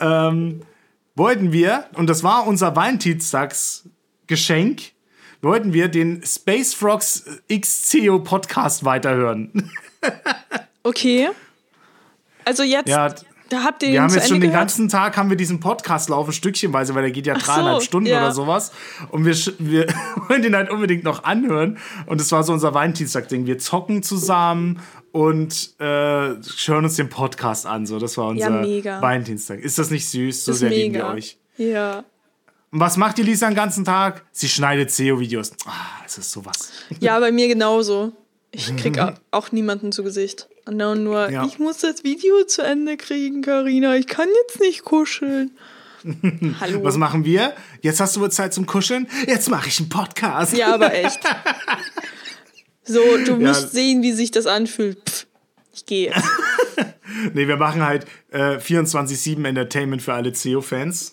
ähm, wollten wir, und das war unser Valentinstagsgeschenk, wollten wir den Space Frogs XCO Podcast weiterhören. Okay. Also jetzt, Ja, da habt ihr wir haben jetzt Ende schon den gehört? ganzen Tag haben wir diesen Podcast laufen, stückchenweise, weil der geht ja Ach so, dreieinhalb Stunden ja. oder sowas. Und wir, wir wollen den halt unbedingt noch anhören. Und das war so unser Valentinstag-Ding. Wir zocken zusammen und äh, hören uns den Podcast an. So, das war unser mega. Valentinstag. Ist das nicht süß? So ist sehr lieben wir mega. euch. Ja. Und was macht die Lisa den ganzen Tag? Sie schneidet SEO-Videos. Ah, es ist sowas. ja, bei mir genauso. Ich krieg au- auch niemanden zu Gesicht. Und dann nur. Ja. ich muss das Video zu Ende kriegen, Karina. Ich kann jetzt nicht kuscheln. Hallo. Was machen wir? Jetzt hast du wohl Zeit zum Kuscheln? Jetzt mache ich einen Podcast. Ja, aber echt. So, du Ja. musst sehen, wie sich das anfühlt. Pff, ich gehe jetzt. Nee, wir machen halt äh, 24-7 Entertainment für alle CEO-Fans.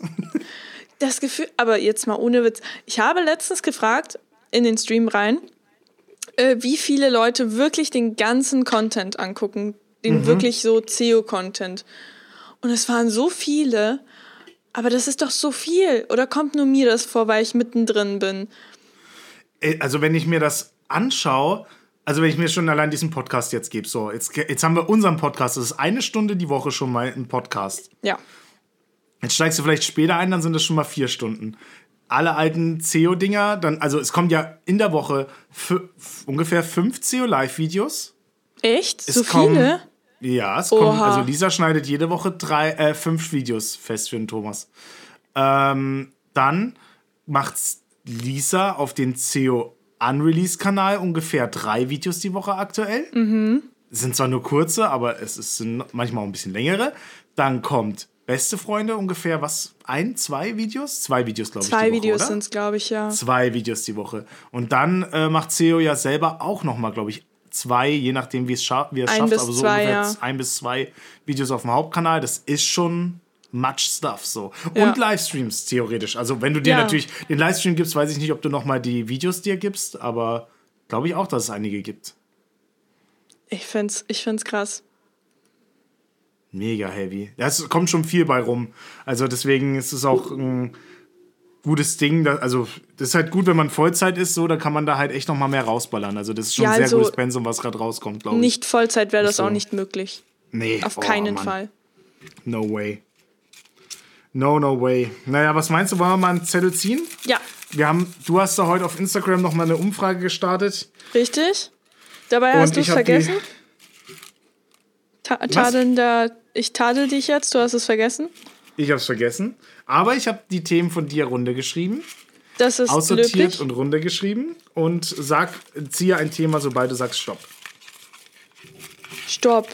Das Gefühl, aber jetzt mal ohne Witz. Ich habe letztens gefragt in den Stream rein, äh, wie viele Leute wirklich den ganzen Content angucken, Den wirklich so CEO-Content. Und es waren so viele, aber das ist doch so viel. Oder kommt nur mir das vor, weil ich mittendrin bin? Äh, Also wenn ich mir das anschaue, also wenn ich mir schon allein diesen Podcast jetzt gebe, so, jetzt, jetzt haben wir unseren Podcast, das ist eine Stunde die Woche schon mal ein Podcast. Ja. Jetzt steigst du vielleicht später ein, dann sind das schon mal vier Stunden. Alle alten CEO-Dinger, dann, also es kommt ja in der Woche ungefähr fünf CEO-Live-Videos. Echt? Es so kommen- viele? Ja, es kommen, Oha. also Lisa schneidet jede Woche drei, äh, fünf Videos fest für den Thomas. Ähm, dann macht Lisa auf den CEO Unreleased-Kanal ungefähr drei Videos die Woche aktuell. Mhm. Sind zwar nur kurze, aber es ist, sind manchmal auch ein bisschen längere. Dann kommt Beste Freunde ungefähr, was? Ein, zwei Videos? Zwei Videos, glaube ich. Zwei die Woche, Videos sind es, glaube ich, ja. Zwei Videos die Woche. Und dann äh, macht CEO ja selber auch nochmal, glaube ich, zwei, je nachdem, wie es scha wie es schafft, aber so zwei, ungefähr ja. ein bis zwei Videos auf dem Hauptkanal. Das ist schon much stuff so. Ja. Und Livestreams theoretisch. Also wenn du dir Ja. natürlich den Livestream gibst, weiß ich nicht, ob du nochmal die Videos dir gibst, aber glaube ich auch, dass es einige gibt. Ich find's, ich find's krass. Mega heavy. Ja, es kommt schon viel bei rum. Also deswegen ist es auch ein gutes Ding. Da, also das ist halt gut, wenn man Vollzeit ist, so, da kann man da halt echt noch mal mehr rausballern. Also das ist schon Ja, ein sehr also gutes Pensum, was gerade rauskommt, glaube ich. Nicht Vollzeit wäre das so. auch nicht möglich. Nee. Auf oh, keinen Mann. Fall. No way. No, no way. Naja, was meinst du, wollen wir mal einen Zettel ziehen? Ja, Wir haben, du hast da heute auf Instagram noch mal eine Umfrage gestartet. richtig. Dabei Und hast du es vergessen. Ta tadelnder, ich tadel dich jetzt, du hast es vergessen. Ich habe es vergessen. Aber ich habe die Themen von dir runtergeschrieben. Das ist aussortiert löblich. und runtergeschrieben und sag, ziehe ein Thema, sobald du sagst Stopp. Stopp.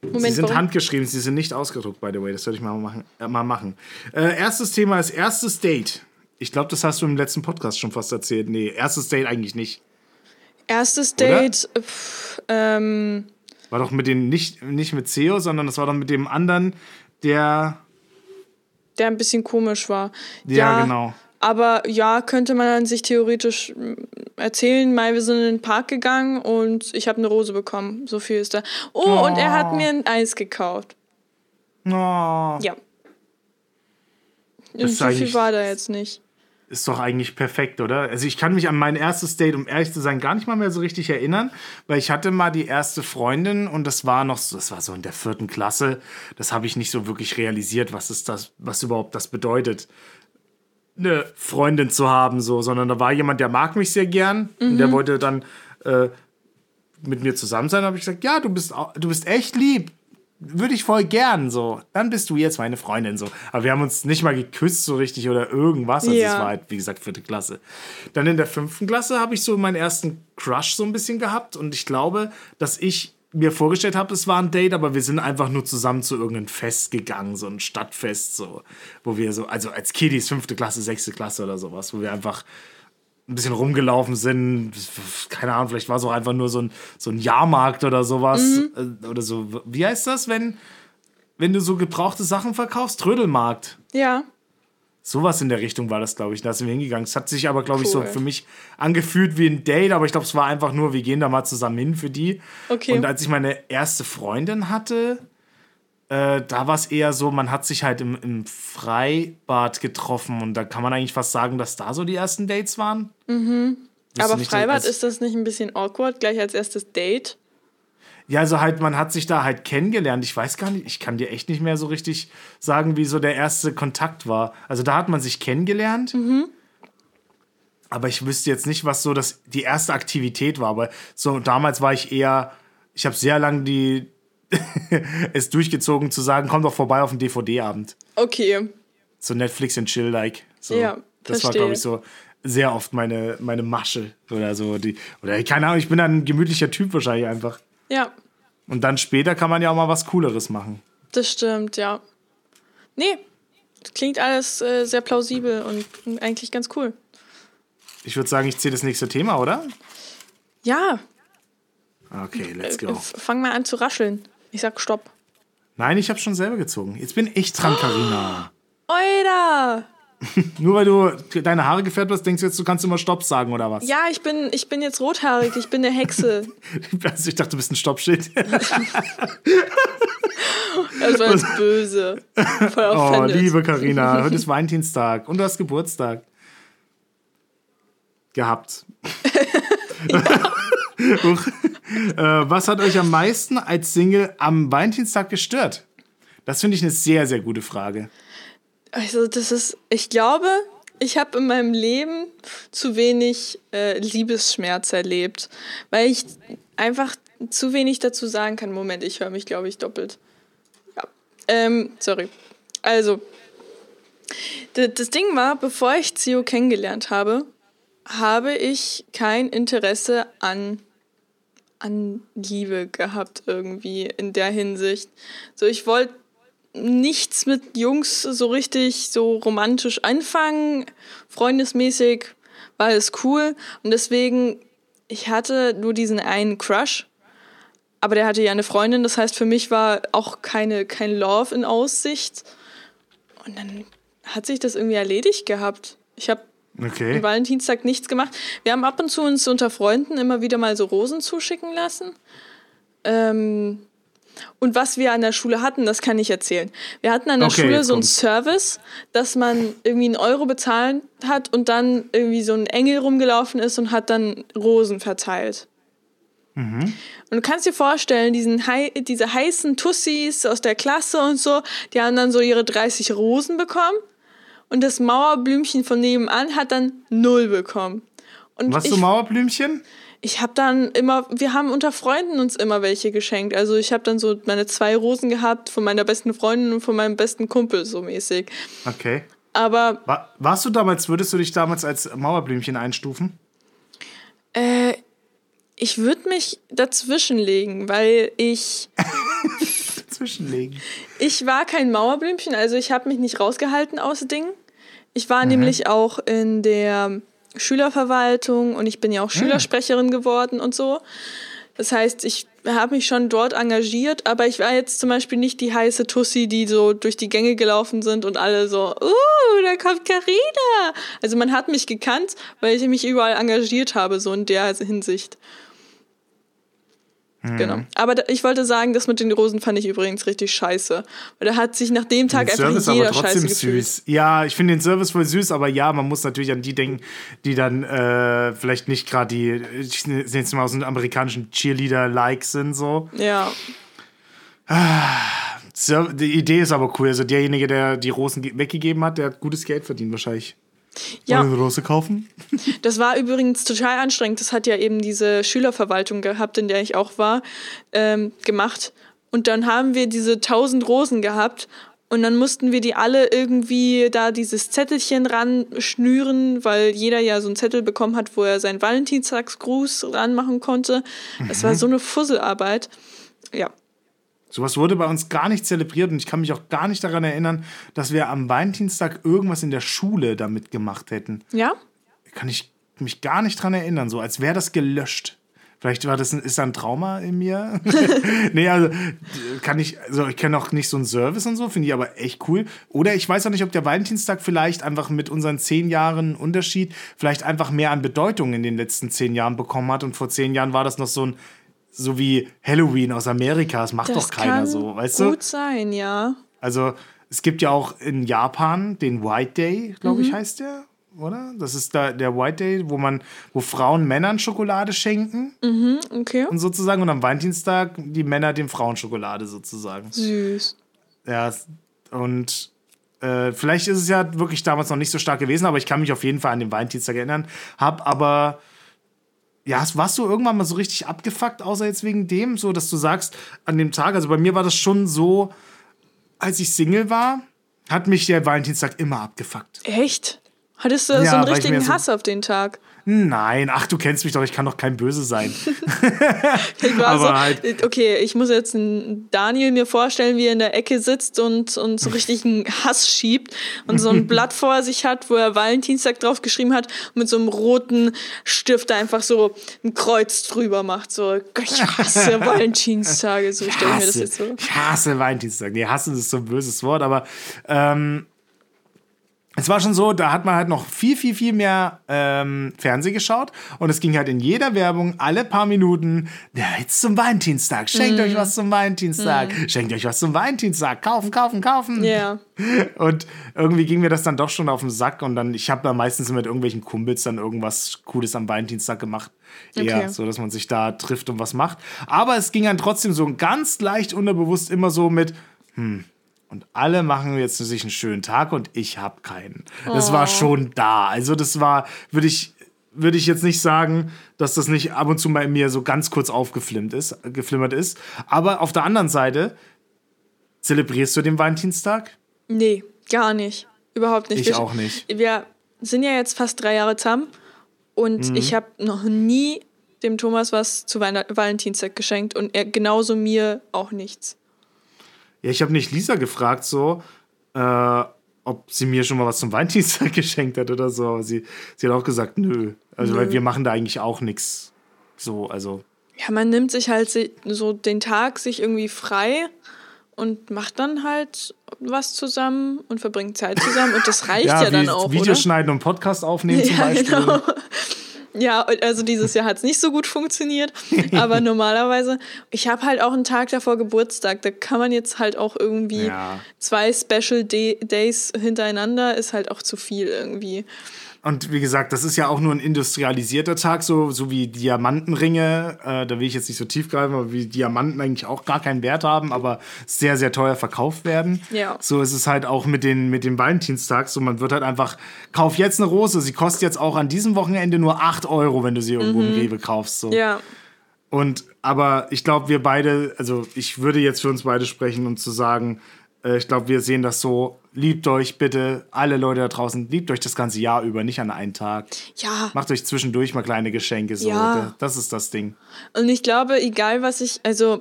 Sie Moment, sind warum? handgeschrieben, sie sind nicht ausgedruckt, by the way. Das sollte ich mal machen. Äh, mal machen. Äh, erstes Thema ist erstes Date. Ich glaube, das hast du im letzten Podcast schon fast erzählt. Nee, erstes Date eigentlich nicht. Erstes Date, pff, ähm, War doch mit den, nicht, nicht mit Theo, sondern das war doch mit dem anderen, der. der ein bisschen komisch war. Ja, genau. Aber ja, könnte man an sich theoretisch mm, erzählen, mal wir sind in den Park gegangen und ich habe eine Rose bekommen. So viel ist da. Oh, und er hat mir ein Eis gekauft. Oh, Ja. Ist so viel war da jetzt nicht. Ist doch eigentlich perfekt, oder? Also ich kann mich an mein erstes Date, um ehrlich zu sein, gar nicht mal mehr so richtig erinnern, weil ich hatte mal die erste Freundin und das war noch, so- das war so in der vierten Klasse. Das habe ich nicht so wirklich realisiert, was ist das, was überhaupt das bedeutet, eine Freundin zu haben, so, sondern da war jemand, der mag mich sehr gern und der wollte dann äh, mit mir zusammen sein. Da habe ich gesagt, ja, du bist, du bist echt lieb. Würde ich voll gern so. Dann bist du jetzt meine Freundin so. Aber wir haben uns nicht mal geküsst so richtig oder irgendwas. Also Ja. es war halt, wie gesagt, vierte Klasse. Dann in der fünften Klasse habe ich so meinen ersten Crush so ein bisschen gehabt. Und ich glaube, dass ich mir vorgestellt habe, es war ein Date, aber wir sind einfach nur zusammen zu irgendeinem Fest gegangen, so ein Stadtfest, so, wo wir so, also als Kiddies, fünfte Klasse, sechste Klasse oder sowas, wo wir einfach ein bisschen rumgelaufen sind. Keine Ahnung, vielleicht war es auch einfach nur so ein, so ein Jahrmarkt oder sowas. Äh, Oder so. Wie heißt das, wenn, wenn du so gebrauchte Sachen verkaufst? Trödelmarkt. Ja. Sowas in der Richtung war das, glaube ich. Da sind wir hingegangen. Es hat sich aber, glaube ich, so Cool. für mich angefühlt wie ein Date, aber ich glaube, es war einfach nur, wir gehen da mal zusammen hin für die. Okay. Und als ich meine erste Freundin hatte, äh, da war es eher so, man hat sich halt im, im Freibad getroffen und da kann man eigentlich fast sagen, dass da so die ersten Dates waren. Mhm. Aber Freibad, ist das nicht ein bisschen awkward, gleich als erstes Date? Ja, also halt, man hat sich da halt kennengelernt. Ich weiß gar nicht, ich kann dir echt nicht mehr so richtig sagen, wie so der erste Kontakt war. Also da hat man sich kennengelernt. Aber ich wüsste jetzt nicht, was so das, die erste Aktivität war. Aber so damals war ich eher, ich habe sehr lange die es durchgezogen zu sagen, komm doch vorbei auf den DVD-Abend. Okay. So Netflix and Chill-like. So, Ja, das war, verstehe. glaube ich, so sehr oft meine, meine Masche oder so. Die, oder keine Ahnung, ich bin ein gemütlicher Typ wahrscheinlich einfach. Ja, Und dann später kann man ja auch mal was Cooleres machen. das stimmt, ja. Nee, klingt alles äh, sehr plausibel und eigentlich ganz cool. Ich würde sagen, ich ziehe das nächste Thema, oder? Ja, Okay, let's äh, go. f- fang mal an zu rascheln. Ich sag Stopp. Nein, ich habe schon selber gezogen. Jetzt bin ich dran, Karina. Oida! Nur weil du deine Haare gefärbt hast, denkst du jetzt, du kannst immer Stopp sagen oder was? Ja, ich bin, ich bin jetzt rothaarig, ich bin eine Hexe. also ich dachte, du bist ein Stoppschild. Das war jetzt böse. Voll oh, liebe Karina, heute ist Valentinstag und du hast Geburtstag. Gehabt. Huch. Äh, was hat euch am meisten als Single am Valentinstag gestört? Das finde ich eine sehr, sehr gute Frage. Also das ist, ich glaube, ich habe in meinem Leben zu wenig äh, Liebesschmerz erlebt, weil ich einfach zu wenig dazu sagen kann. Moment, ich höre mich, glaube ich, doppelt. Ja. Ähm, sorry. Also, das Ding war, bevor ich Zio kennengelernt habe, habe ich kein Interesse an, an Liebe gehabt irgendwie in der Hinsicht. So, ich wollte nichts mit Jungs so richtig so romantisch anfangen. Freundesmäßig war es cool. Und deswegen, ich hatte nur diesen einen Crush. Aber der hatte ja eine Freundin. Das heißt, für mich war auch keine, kein Love in Aussicht. Und dann hat sich das irgendwie erledigt gehabt. Ich habe Okay. am Valentinstag nichts gemacht. Wir haben ab und zu uns unter Freunden immer wieder mal so Rosen zuschicken lassen. Ähm, und was wir an der Schule hatten, das kann ich erzählen. Wir hatten an der Okay, Schule so einen kommt's. Service, dass man irgendwie einen Euro bezahlen hat und dann irgendwie so ein Engel rumgelaufen ist und hat dann Rosen verteilt. Und du kannst dir vorstellen, diesen hei diese heißen Tussis aus der Klasse und so, die haben dann so ihre 30 Rosen bekommen und das Mauerblümchen von nebenan hat dann null bekommen. Und Was ich, so Mauerblümchen? ich habe dann immer, wir haben unter Freunden uns immer welche geschenkt. Also ich habe dann so meine zwei Rosen gehabt von meiner besten Freundin und von meinem besten Kumpel so mäßig. Okay. Aber War, warst du damals, würdest du dich damals als Mauerblümchen einstufen? äh, ich würde mich dazwischenlegen, weil ich Zwischenlegen. Ich war kein Mauerblümchen, also ich habe mich nicht rausgehalten aus Dingen. Ich war nämlich auch in der Schülerverwaltung und ich bin ja auch Schülersprecherin geworden und so. Das heißt, ich habe mich schon dort engagiert, aber ich war jetzt zum Beispiel nicht die heiße Tussi, die so durch die Gänge gelaufen sind und alle so, uh, da kommt Carina. Also man hat mich gekannt, weil ich mich überall engagiert habe, so in der Hinsicht. Genau. Aber da, ich wollte sagen, das mit den Rosen fand ich übrigens richtig scheiße. Weil da hat sich nach dem Tag Den einfach Service jeder aber trotzdem scheiße gefühlt. süß. Ja, ich finde den Service voll süß, aber ja, man muss natürlich an die denken, die dann äh, vielleicht nicht gerade die, ich nenne es mal aus dem amerikanischen Cheerleader-like sind, so. Ja. So, Die Idee ist aber cool. Also derjenige, der die Rosen ge- weggegeben hat, der hat gutes Geld verdient wahrscheinlich. Ja. Wollen wir Rose kaufen? Das war übrigens total anstrengend. Das hat ja eben diese Schülerverwaltung gehabt, in der ich auch war, ähm, gemacht. Und dann haben wir diese tausend Rosen gehabt. Und dann mussten wir die alle irgendwie da dieses Zettelchen ran schnüren, weil jeder ja so einen Zettel bekommen hat, wo er seinen Valentinstagsgruß ranmachen konnte. Das war so eine Fusselarbeit. Ja. Sowas wurde bei uns gar nicht zelebriert und ich kann mich auch gar nicht daran erinnern, dass wir am Valentinstag irgendwas in der Schule damit gemacht hätten. Ja? Kann ich mich gar nicht dran erinnern, so als wäre das gelöscht. Vielleicht war das ein, ist da ein Trauma in mir. nee, also kann ich, also ich kenne auch nicht so einen Service und so, finde ich aber echt cool. Oder ich weiß auch nicht, ob der Valentinstag vielleicht einfach mit unseren zehn Jahren Unterschied vielleicht einfach mehr an Bedeutung in den letzten zehn Jahren bekommen hat. Und vor zehn Jahren war das noch so ein, so wie Halloween aus Amerika. Das macht Das doch keiner so, weißt du? gut sein, ja. Also es gibt ja auch in Japan den White Day, glaube Mhm. ich, heißt der, oder? Das ist da der White Day, wo man, wo Frauen Männern Schokolade schenken Okay. und sozusagen und am Valentinstag die Männer den Frauen Schokolade sozusagen. Süß. Ja, und äh, vielleicht ist es ja wirklich damals noch nicht so stark gewesen, aber ich kann mich auf jeden Fall an den Valentinstag erinnern. Hab aber ja, warst du irgendwann mal so richtig abgefuckt, außer jetzt wegen dem, so dass du sagst, an dem Tag, also bei mir war das schon so, als ich Single war, hat mich der Valentinstag immer abgefuckt. Echt? Hattest du Ja, so einen richtigen so- Hass auf den Tag? Nein, ach, du kennst mich doch, ich kann doch kein Böse sein. Ich war Aber so, halt- okay, ich muss jetzt einen Daniel mir vorstellen, wie er in der Ecke sitzt und, und so richtig einen Hass schiebt und so ein Blatt vor sich hat, wo er Valentinstag drauf geschrieben hat und mit so einem roten Stift einfach so ein Kreuz drüber macht. So, ich hasse Valentinstage. So stelle ich mir das jetzt so. Ich hasse Valentinstag. Nee, hassen ist so ein böses Wort, aber ähm, es war schon so, da hat man halt noch viel, viel, viel mehr ähm, Fernsehen geschaut und es ging halt in jeder Werbung alle paar Minuten, ja, jetzt zum Valentinstag, schenkt mm. euch was zum Valentinstag, mm. schenkt euch was zum Valentinstag, kaufen, kaufen, kaufen. Ja. Yeah. Und irgendwie ging mir das dann doch schon auf den Sack und dann, ich habe da meistens mit irgendwelchen Kumpels dann irgendwas Cooles am Valentinstag gemacht. Eher okay. so, dass man sich da trifft und was macht. Aber es ging dann trotzdem so ganz leicht unterbewusst immer so mit, hm, und alle machen jetzt sich einen schönen Tag und ich habe keinen. Das oh. war schon da. Also das war, würde ich, würde ich jetzt nicht sagen, dass das nicht ab und zu bei mir so ganz kurz aufgeflimmert ist, geflimmert ist. Aber auf der anderen Seite, zelebrierst du den Valentinstag? Nee, gar nicht. Überhaupt nicht. Ich wir, auch nicht. Wir sind ja jetzt fast drei Jahre zusammen und mhm. ich habe noch nie dem Thomas was zu Valentinstag geschenkt und er genauso mir auch nichts. Ja, ich habe nicht Lisa gefragt, so, äh, ob sie mir schon mal was zum Valentinstag geschenkt hat oder so. Aber sie, sie hat auch gesagt, nö. Also, nö. weil wir machen da eigentlich auch nichts. So, also. Ja, man nimmt sich halt so den Tag sich irgendwie frei und macht dann halt was zusammen und verbringt Zeit zusammen und das reicht ja, ja dann auch. Videoschneiden und Podcast aufnehmen zum Beispiel. Genau. Ja, also dieses Jahr hat es nicht so gut funktioniert, aber normalerweise, ich habe halt auch einen Tag davor Geburtstag, da kann man jetzt halt auch irgendwie ja. zwei Special Day Days hintereinander, ist halt auch zu viel irgendwie. Und wie gesagt, das ist ja auch nur ein industrialisierter Tag, so, so wie Diamantenringe. Äh, da will ich jetzt nicht so tief greifen, aber wie Diamanten eigentlich auch gar keinen Wert haben, aber sehr, sehr teuer verkauft werden. Ja. So ist es halt auch mit, den, mit dem Valentinstag. So, man wird halt einfach, kauf jetzt eine Rose. Sie kostet jetzt auch an diesem Wochenende nur 8 Euro, wenn du sie irgendwo mhm. im Rewe kaufst. So. Ja. Und, aber ich glaube, wir beide, also ich würde jetzt für uns beide sprechen und um zu sagen, äh, ich glaube, wir sehen das so. Liebt euch bitte, alle Leute da draußen, liebt euch das ganze Jahr über, nicht an einem Tag. Ja. Macht euch zwischendurch mal kleine Geschenke. So. Ja. Das ist das Ding. Und ich glaube, egal was ich, also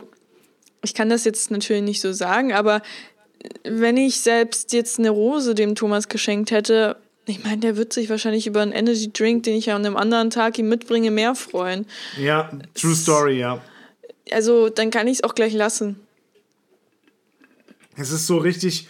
ich kann das jetzt natürlich nicht so sagen, aber wenn ich selbst jetzt eine Rose dem Thomas geschenkt hätte, ich meine, der wird sich wahrscheinlich über einen Energy Drink, den ich an einem anderen Tag ihm mitbringe, mehr freuen. Ja, true story, ja. Also, dann kann ich es auch gleich lassen es ist so richtig,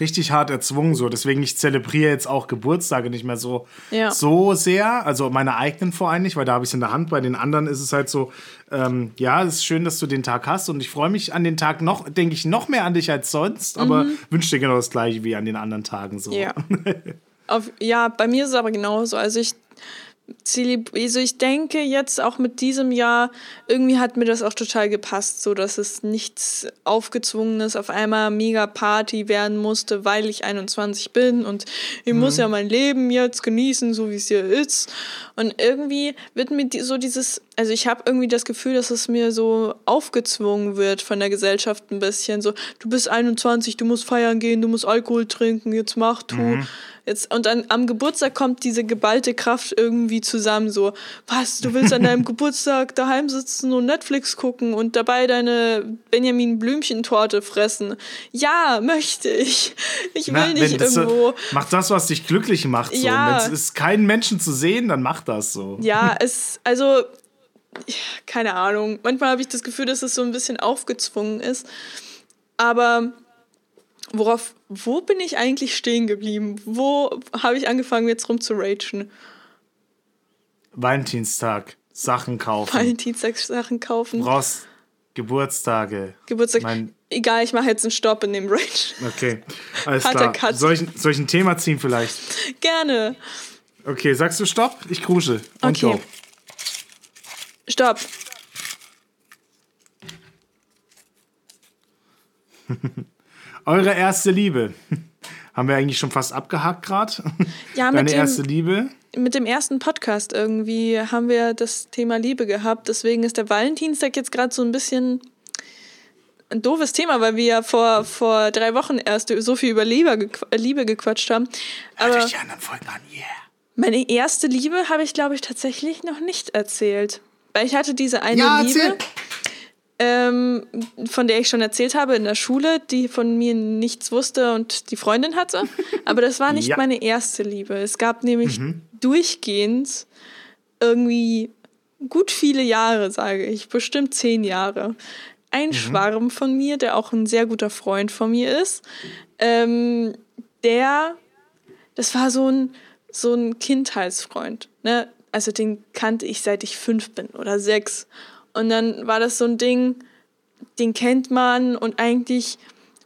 richtig hart erzwungen so. Deswegen ich zelebriere jetzt auch Geburtstage nicht mehr so, ja. so sehr. Also meine eigenen vor allem nicht, weil da habe ich es in der Hand. Bei den anderen ist es halt so, ähm, ja, es ist schön, dass du den Tag hast und ich freue mich an den Tag noch, denke ich, noch mehr an dich als sonst, aber mhm. wünsche dir genau das gleiche wie an den anderen Tagen so. Ja. Auf, ja, bei mir ist es aber genauso. Also ich also ich denke jetzt auch mit diesem Jahr, irgendwie hat mir das auch total gepasst, so dass es nichts aufgezwungenes auf einmal mega Party werden musste, weil ich 21 bin und ich mhm. muss ja mein Leben jetzt genießen, so wie es hier ist. Und irgendwie wird mir so dieses, also ich habe irgendwie das Gefühl, dass es mir so aufgezwungen wird von der Gesellschaft ein bisschen, so du bist 21, du musst feiern gehen, du musst Alkohol trinken, jetzt mach tu. Mhm. Jetzt, und dann am Geburtstag kommt diese geballte Kraft irgendwie zusammen. So, was, du willst an deinem Geburtstag daheim sitzen und Netflix gucken und dabei deine Benjamin Blümchen-Torte fressen? Ja, möchte ich. Ich will Na, nicht irgendwo. So, mach das, was dich glücklich macht. So. Ja. Wenn es ist keinen Menschen zu sehen, dann mach das so. Ja, es, also, keine Ahnung. Manchmal habe ich das Gefühl, dass es so ein bisschen aufgezwungen ist. Aber worauf, wo bin ich eigentlich stehen geblieben? Wo habe ich angefangen, jetzt rum zu ragen? Valentinstag, Sachen kaufen. Valentinstag, Sachen kaufen. Ross, Geburtstage. Geburtstag. Mein Egal, ich mache jetzt einen Stopp in dem Rage. Okay, alles klar. Cut. Soll ich, soll ich ein Thema ziehen vielleicht? Gerne. Okay, sagst du Stopp? Ich krusche. Und okay. Go. Stopp. Eure erste Liebe. Haben wir eigentlich schon fast abgehakt gerade? Ja, Deine mit dem, erste Liebe? Mit dem ersten Podcast irgendwie haben wir das Thema Liebe gehabt. Deswegen ist der Valentinstag jetzt gerade so ein bisschen ein doofes Thema, weil wir ja vor, vor drei Wochen erst so viel über Liebe, Liebe gequatscht haben. Aber Hört euch die anderen Folgen an, yeah. Meine erste Liebe habe ich, glaube ich, tatsächlich noch nicht erzählt. Weil ich hatte diese eine ja, Liebe. Ähm, von der ich schon erzählt habe in der Schule, die von mir nichts wusste und die Freundin hatte. Aber das war nicht ja. meine erste Liebe. Es gab nämlich mhm. durchgehend irgendwie gut viele Jahre, sage ich, bestimmt zehn Jahre. Ein mhm. Schwarm von mir, der auch ein sehr guter Freund von mir ist, ähm, der das war so ein, so ein Kindheitsfreund. Ne? Also den kannte ich seit ich fünf bin oder sechs. Und dann war das so ein Ding, den kennt man und eigentlich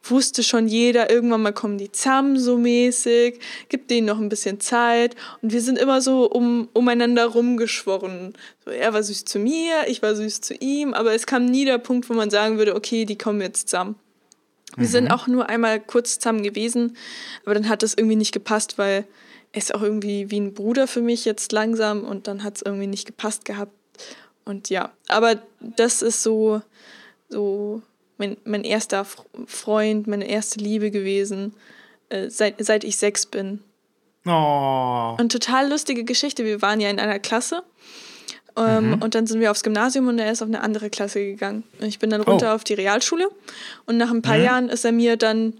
wusste schon jeder, irgendwann mal kommen die zusammen so mäßig, gibt denen noch ein bisschen Zeit und wir sind immer so um, umeinander rumgeschworen. So, er war süß zu mir, ich war süß zu ihm, aber es kam nie der Punkt, wo man sagen würde, okay, die kommen jetzt zusammen. Wir mhm. sind auch nur einmal kurz zusammen gewesen, aber dann hat das irgendwie nicht gepasst, weil ist auch irgendwie wie ein Bruder für mich jetzt langsam und dann hat es irgendwie nicht gepasst gehabt. Und ja, aber das ist so, so mein, mein erster Freund, meine erste Liebe gewesen, äh, seit, seit ich sechs bin. Oh. Und total lustige Geschichte. Wir waren ja in einer Klasse. Ähm, mhm. Und dann sind wir aufs Gymnasium und er ist auf eine andere Klasse gegangen. Ich bin dann runter oh. auf die Realschule. Und nach ein paar mhm. Jahren ist er mir dann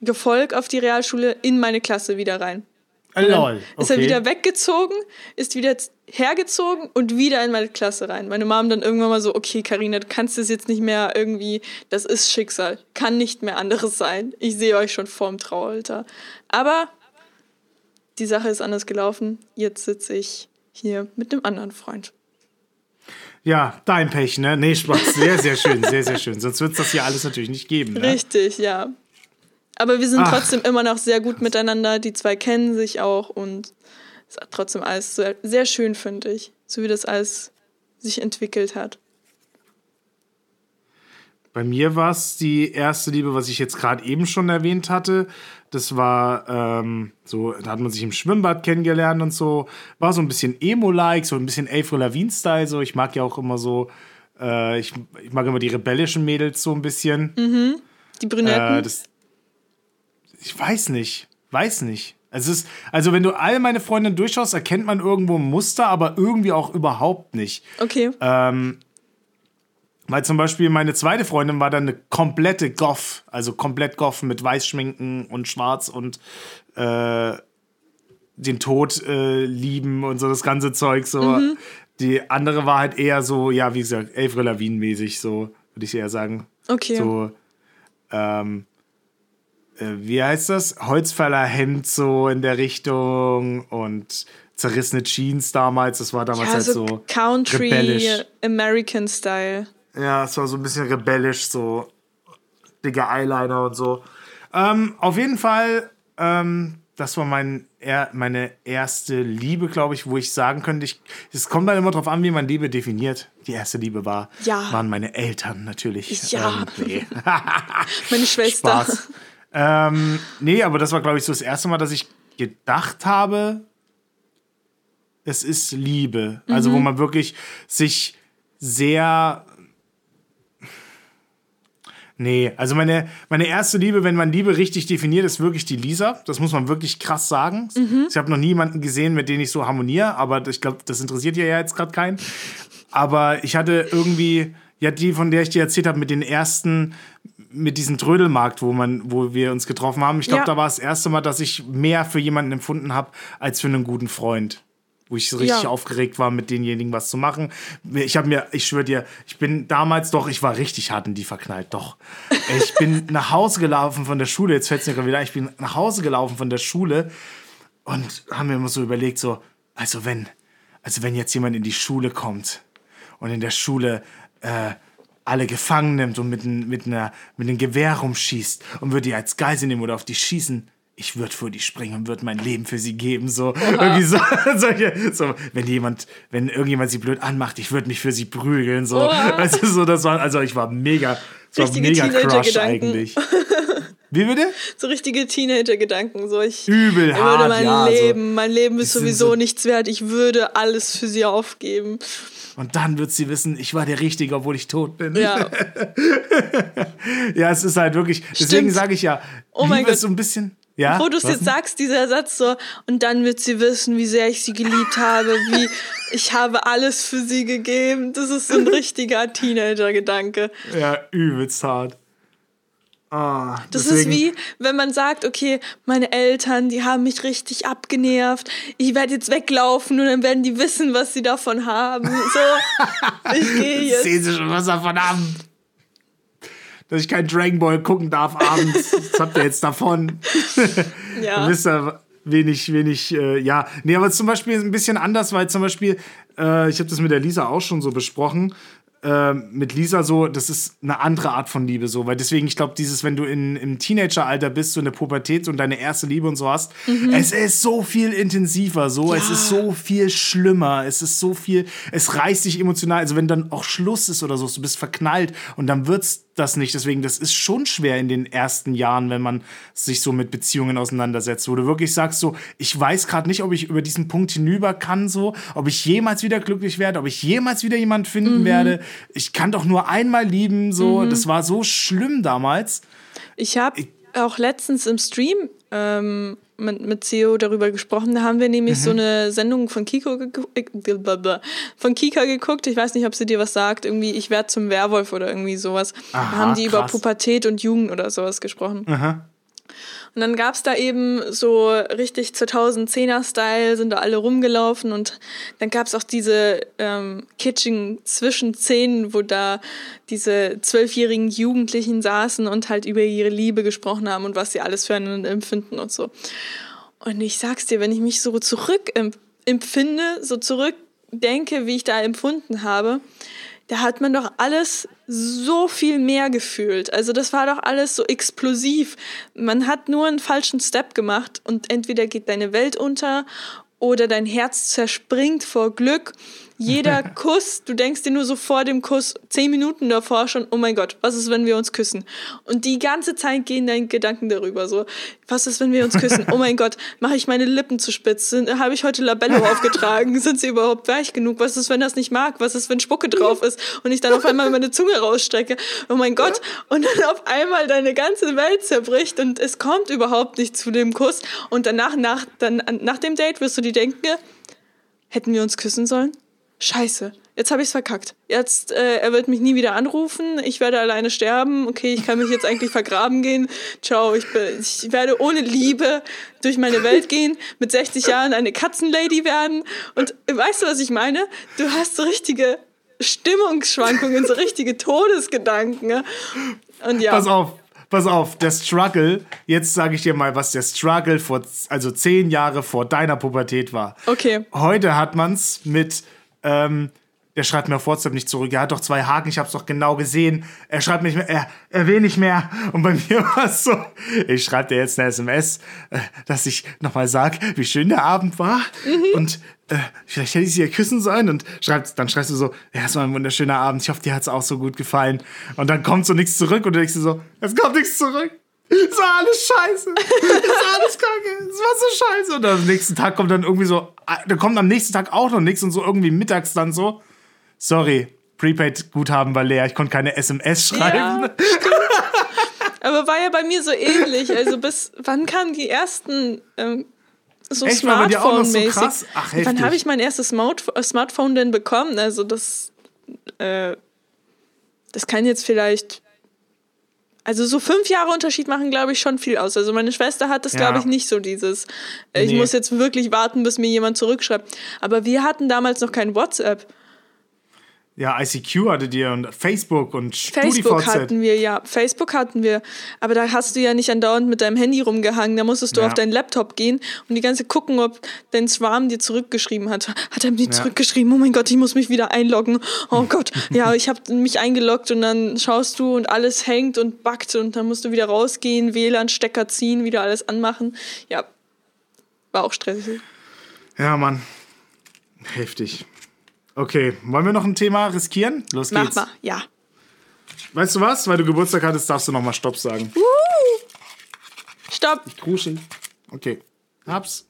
gefolgt auf die Realschule in meine Klasse wieder rein. Lol. Okay. Ist er wieder weggezogen, ist wieder hergezogen und wieder in meine Klasse rein. Meine Mom dann irgendwann mal so, okay, Karina, du kannst das jetzt nicht mehr irgendwie, das ist Schicksal, kann nicht mehr anderes sein. Ich sehe euch schon vorm Traualter. Aber die Sache ist anders gelaufen. Jetzt sitze ich hier mit einem anderen Freund. Ja, dein Pech, ne? Nee, Spaß. Sehr, sehr schön, sehr, sehr schön. Sonst wird es das hier alles natürlich nicht geben. Ne? Richtig, ja. Aber wir sind Ach. trotzdem immer noch sehr gut miteinander. Die zwei kennen sich auch und es ist trotzdem alles sehr, sehr schön, finde ich. So wie das alles sich entwickelt hat. Bei mir war es die erste Liebe, was ich jetzt gerade eben schon erwähnt hatte. Das war ähm, so, da hat man sich im Schwimmbad kennengelernt und so. War so ein bisschen Emo-like, so ein bisschen Avril Lavigne-Style. So, ich mag ja auch immer so, äh, ich, ich, mag immer die rebellischen Mädels so ein bisschen. Mhm. Die Brünetten. Äh, das, ich weiß nicht. Weiß nicht. Es ist, also wenn du all meine Freundinnen durchschaust, erkennt man irgendwo ein Muster, aber irgendwie auch überhaupt nicht. Okay. Ähm, weil zum Beispiel meine zweite Freundin war dann eine komplette Goth, also komplett Goth mit Weißschminken und Schwarz und äh, den Tod äh, lieben und so das ganze Zeug. So. Mhm. Die andere war halt eher so, ja, wie gesagt, Avril Lavigne-mäßig, so würde ich eher sagen. Okay. So, ähm, äh, wie heißt das? Holzfällerhemd so in der Richtung und zerrissene Jeans damals. Das war damals ja, halt so, so Country rebellisch. American Style. Ja, es war so ein bisschen rebellisch, so dicke Eyeliner und so. Ähm, auf jeden Fall, ähm, das war mein, er, meine erste Liebe, glaube ich, wo ich sagen könnte, ich, es kommt dann immer darauf an, wie man Liebe definiert. Die erste Liebe war, ja. waren meine Eltern natürlich. Ja. Ähm, nee. meine Schwester. Spaß. Ähm, nee, aber das war, glaube ich, so das erste Mal, dass ich gedacht habe, es ist Liebe. Also, mhm. wo man wirklich sich sehr. Nee, also meine, meine erste Liebe, wenn man Liebe richtig definiert, ist wirklich die Lisa. Das muss man wirklich krass sagen. Mhm. Ich habe noch niemanden gesehen, mit dem ich so harmoniere, aber ich glaube, das interessiert ja jetzt gerade keinen. Aber ich hatte irgendwie, ja, die, von der ich dir erzählt habe, mit den ersten mit diesem Trödelmarkt, wo man, wo wir uns getroffen haben. Ich glaube, ja. da war das erste Mal, dass ich mehr für jemanden empfunden habe als für einen guten Freund. Wo ich so richtig ja. aufgeregt war, mit denjenigen was zu machen. Ich habe mir, ich schwöre dir, ich bin damals doch, ich war richtig hart in die verknallt, doch. Ich bin nach Hause gelaufen von der Schule, jetzt fällt es mir gerade wieder, ich bin nach Hause gelaufen von der Schule und haben mir immer so überlegt, so, also wenn, also wenn jetzt jemand in die Schule kommt und in der Schule äh, alle gefangen nimmt und mit, mit, einer, mit einem Gewehr rumschießt und würde die als Geisel nehmen oder auf die schießen, ich würde vor die springen und würde mein Leben für sie geben. So, irgendwie so, solche, so, wenn jemand, wenn irgendjemand sie blöd anmacht, ich würde mich für sie prügeln. So, also, so, das war, also ich war mega, so mega Crush eigentlich. Wie bitte? So richtige Teenager-Gedanken. So, ich, Übel ich hart, würde mein ja, Leben, so, mein Leben ist sowieso so nichts wert. Ich würde alles für sie aufgeben. Und dann wird sie wissen, ich war der Richtige, obwohl ich tot bin. Ja. ja, es ist halt wirklich. Deswegen sage ich ja, oh mein Gott. ist so ein bisschen. Ja, Wo du es jetzt sagst, dieser Satz so, und dann wird sie wissen, wie sehr ich sie geliebt habe, wie ich habe alles für sie gegeben. Das ist so ein richtiger Teenager-Gedanke. Ja, übelst hart. Oh, das ist wie, wenn man sagt, okay, meine Eltern, die haben mich richtig abgenervt. Ich werde jetzt weglaufen und dann werden die wissen, was sie davon haben. So, ich gehe jetzt. Sehen sie schon, was davon haben. Dass ich kein Dragon Ball gucken darf abends. das habt ihr jetzt davon. Ja. wisst ihr, wenig, wenig, äh, ja. Nee, aber zum Beispiel ein bisschen anders, weil zum Beispiel, äh, ich habe das mit der Lisa auch schon so besprochen, äh, mit Lisa so, das ist eine andere Art von Liebe so, weil deswegen, ich glaube, dieses, wenn du in, im Teenageralter bist, so in der Pubertät und deine erste Liebe und so hast, mhm. es ist so viel intensiver, so, ja. es ist so viel schlimmer, es ist so viel, es reißt dich emotional, also wenn dann auch Schluss ist oder so, du bist verknallt und dann wird's das nicht. Deswegen, das ist schon schwer in den ersten Jahren, wenn man sich so mit Beziehungen auseinandersetzt, wo du wirklich sagst, so, ich weiß gerade nicht, ob ich über diesen Punkt hinüber kann, so, ob ich jemals wieder glücklich werde, ob ich jemals wieder jemanden finden mhm. werde. Ich kann doch nur einmal lieben, so. Mhm. Das war so schlimm damals. Ich habe auch letztens im Stream ähm, mit, mit CEO darüber gesprochen. Da haben wir nämlich mhm. so eine Sendung von Kiko von Kika geguckt. Ich weiß nicht, ob sie dir was sagt. Irgendwie, ich werde zum Werwolf oder irgendwie sowas. Aha, da haben die krass. über Pubertät und Jugend oder sowas gesprochen. Aha. Und dann gab es da eben so richtig 2010er-Style, sind da alle rumgelaufen und dann gab es auch diese ähm, kitschigen Zwischenszenen, wo da diese zwölfjährigen Jugendlichen saßen und halt über ihre Liebe gesprochen haben und was sie alles für einen empfinden und so. Und ich sag's dir, wenn ich mich so zurück empfinde, so zurückdenke, wie ich da empfunden habe, da hat man doch alles so viel mehr gefühlt. Also das war doch alles so explosiv. Man hat nur einen falschen Step gemacht und entweder geht deine Welt unter oder dein Herz zerspringt vor Glück jeder Kuss, du denkst dir nur so vor dem Kuss, zehn Minuten davor schon, oh mein Gott, was ist, wenn wir uns küssen? Und die ganze Zeit gehen deine Gedanken darüber so, was ist, wenn wir uns küssen? Oh mein Gott, mache ich meine Lippen zu spitz? Habe ich heute Labello aufgetragen? Sind sie überhaupt weich genug? Was ist, wenn das nicht mag? Was ist, wenn Spucke drauf ist und ich dann auf einmal meine Zunge rausstrecke? Oh mein Gott. Und dann auf einmal deine ganze Welt zerbricht und es kommt überhaupt nicht zu dem Kuss. Und danach, nach, dann, nach dem Date wirst du dir denken, hätten wir uns küssen sollen? Scheiße, jetzt habe ich es verkackt. Jetzt, äh, er wird mich nie wieder anrufen. Ich werde alleine sterben. Okay, ich kann mich jetzt eigentlich vergraben gehen. Ciao, ich, ich werde ohne Liebe durch meine Welt gehen, mit 60 Jahren eine Katzenlady werden. Und weißt du, was ich meine? Du hast so richtige Stimmungsschwankungen, so richtige Todesgedanken. Und ja. Pass auf, pass auf, der Struggle, jetzt sage ich dir mal, was der Struggle vor, also zehn Jahre vor deiner Pubertät war. Okay. Heute hat man es mit ähm, der schreibt mir auf WhatsApp nicht zurück. Er hat doch zwei Haken, ich hab's doch genau gesehen. Er schreibt nicht mehr, er, er will nicht mehr. Und bei mir war es so, ich schreibe dir jetzt eine SMS, äh, dass ich nochmal sag, wie schön der Abend war. Mhm. Und äh, vielleicht hätte ich sie ja küssen sollen. Und schreibt, dann schreibst du so, ja, es war ein wunderschöner Abend. Ich hoffe, dir hat's auch so gut gefallen. Und dann kommt so nichts zurück und du denkst dir so, es kommt nichts zurück. Es war alles scheiße. Es war alles kacke. Es war so scheiße. Und am nächsten Tag kommt dann irgendwie so, da kommt am nächsten Tag auch noch nichts und so irgendwie mittags dann so. Sorry, Prepaid-Guthaben war leer. Ich konnte keine SMS schreiben. Ja, Aber war ja bei mir so ähnlich. Also bis wann kamen die ersten ähm, so Smartphone-mäßig? So wann habe ich mein erstes Smart Smartphone denn bekommen? Also das, äh, das kann jetzt vielleicht also so fünf Jahre Unterschied machen, glaube ich, schon viel aus. Also meine Schwester hat das, ja. glaube ich, nicht so dieses, äh, ich nee. muss jetzt wirklich warten, bis mir jemand zurückschreibt. Aber wir hatten damals noch kein WhatsApp. Ja, ICQ hattet ihr und Facebook und Facebook hatten wir, ja. Facebook hatten wir. Aber da hast du ja nicht andauernd mit deinem Handy rumgehangen. Da musstest du ja. auf deinen Laptop gehen und die ganze gucken, ob dein Swarm dir zurückgeschrieben hat. Hat er mir ja. zurückgeschrieben? Oh mein Gott, ich muss mich wieder einloggen. Oh Gott, ja, ich habe mich eingeloggt und dann schaust du und alles hängt und backt und dann musst du wieder rausgehen, WLAN-Stecker ziehen, wieder alles anmachen. Ja, war auch stressig. Ja, Mann. Heftig. Okay, wollen wir noch ein Thema riskieren? Los geht's. Mach mal, ja. Weißt du was? Weil du Geburtstag hattest, darfst du nochmal Stopp sagen. Uh, Stopp. Ich kruschel. Okay. Hab's.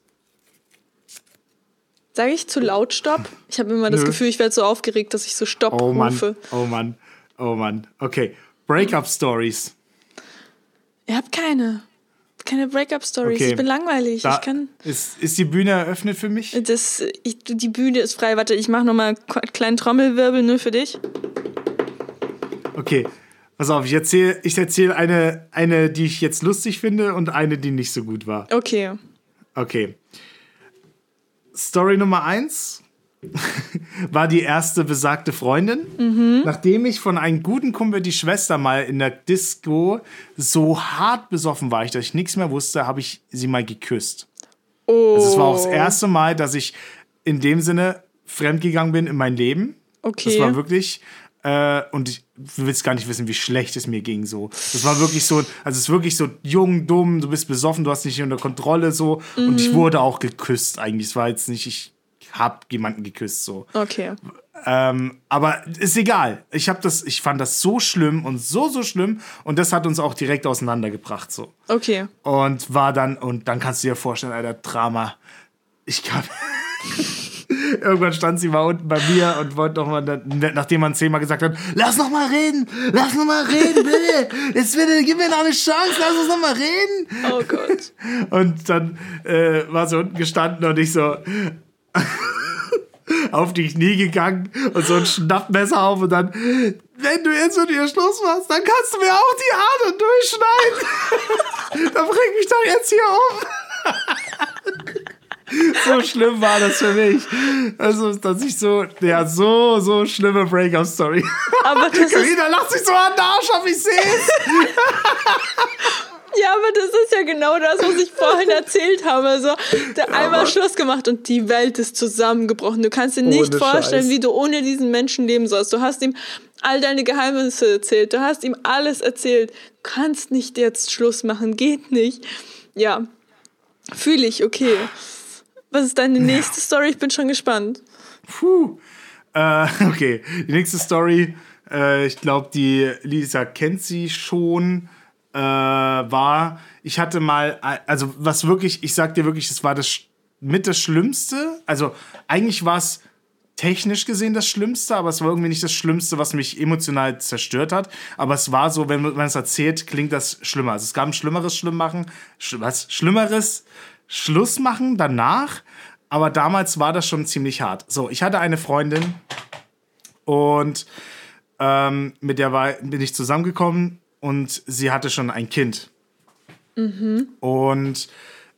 Sage ich zu laut Stopp? Ich habe immer das Nö. Gefühl, ich werde so aufgeregt, dass ich so Stopp oh Mann. rufe. Oh Mann. Oh Mann. Okay. Breakup Stories. Ihr habt keine keine Breakup-Stories. Okay. Ich bin langweilig. Da ich kann. Ist, ist die Bühne eröffnet für mich? Das, ich, die Bühne ist frei. Warte, ich mache nochmal einen kleinen Trommelwirbel nur für dich. Okay. Pass auf, ich erzähle ich erzähl eine, eine, die ich jetzt lustig finde und eine, die nicht so gut war. Okay. Okay. Story Nummer eins war die erste besagte Freundin. Mhm. Nachdem ich von einem guten Kumpel die Schwester mal in der Disco so hart besoffen war, ich, dass ich nichts mehr wusste, habe ich sie mal geküsst. Oh. Also es war auch das erste Mal, dass ich in dem Sinne fremdgegangen bin in mein Leben. Okay. Das war wirklich, äh, und ich, du willst gar nicht wissen, wie schlecht es mir ging so. Das war wirklich so, also es ist wirklich so jung, dumm, du bist besoffen, du hast nicht unter Kontrolle so. Und ich wurde auch geküsst eigentlich. Es war jetzt nicht, ich hab jemanden geküsst so. Okay. Ähm, aber ist egal. Ich habe das, ich fand das so schlimm und so so schlimm und das hat uns auch direkt auseinandergebracht so. Okay. Und war dann und dann kannst du dir vorstellen, Alter, Drama. Ich kann Irgendwann stand sie mal unten bei mir und wollte noch mal, nachdem man zehnmal gesagt hat, lass noch mal reden, lass noch mal reden, bitte. Jetzt bitte, gib mir noch eine Chance, lass uns noch mal reden. Oh Gott. Und dann äh, war sie unten gestanden und ich so auf die Knie gegangen und so ein Schnappmesser auf und dann, wenn du jetzt mit ihr Schluss machst, dann kannst du mir auch die Adern durchschneiden. dann bring mich doch jetzt hier um. so schlimm war das für mich. Also, dass ich so, ja, so, so schlimme Breakup-Story. Aber das ist, Carina lacht sich so an den Arsch auf, ich seh's. Ja, aber das ist ja genau das, was ich vorhin erzählt habe. So, der einmal Schluss gemacht und die Welt ist zusammengebrochen. Du kannst dir nicht vorstellen, Scheiß. wie du ohne diesen Menschen leben sollst. Du hast ihm all deine Geheimnisse erzählt. Du hast ihm alles erzählt. Du kannst nicht jetzt Schluss machen. Geht nicht. Ja. Fühle ich, okay. Was ist deine nächste Story? Ich bin schon gespannt. Puh. Äh, okay, die nächste Story, äh, ich glaube, die Lisa kennt sie schon, äh, war, ich hatte mal, also was wirklich, ich sag dir wirklich, es war das mit das Schlimmste. Also eigentlich war es technisch gesehen das Schlimmste, aber es war irgendwie nicht das Schlimmste, was mich emotional zerstört hat. Aber es war so, wenn man es erzählt, klingt das schlimmer. Also es gab ein schlimmeres Schlimmmachen, Sch was? Schlimmeres Schlussmachen danach. Aber damals war das schon ziemlich hart. So, ich hatte eine Freundin und ähm, mit der war, bin ich zusammengekommen und sie hatte schon ein Kind. Und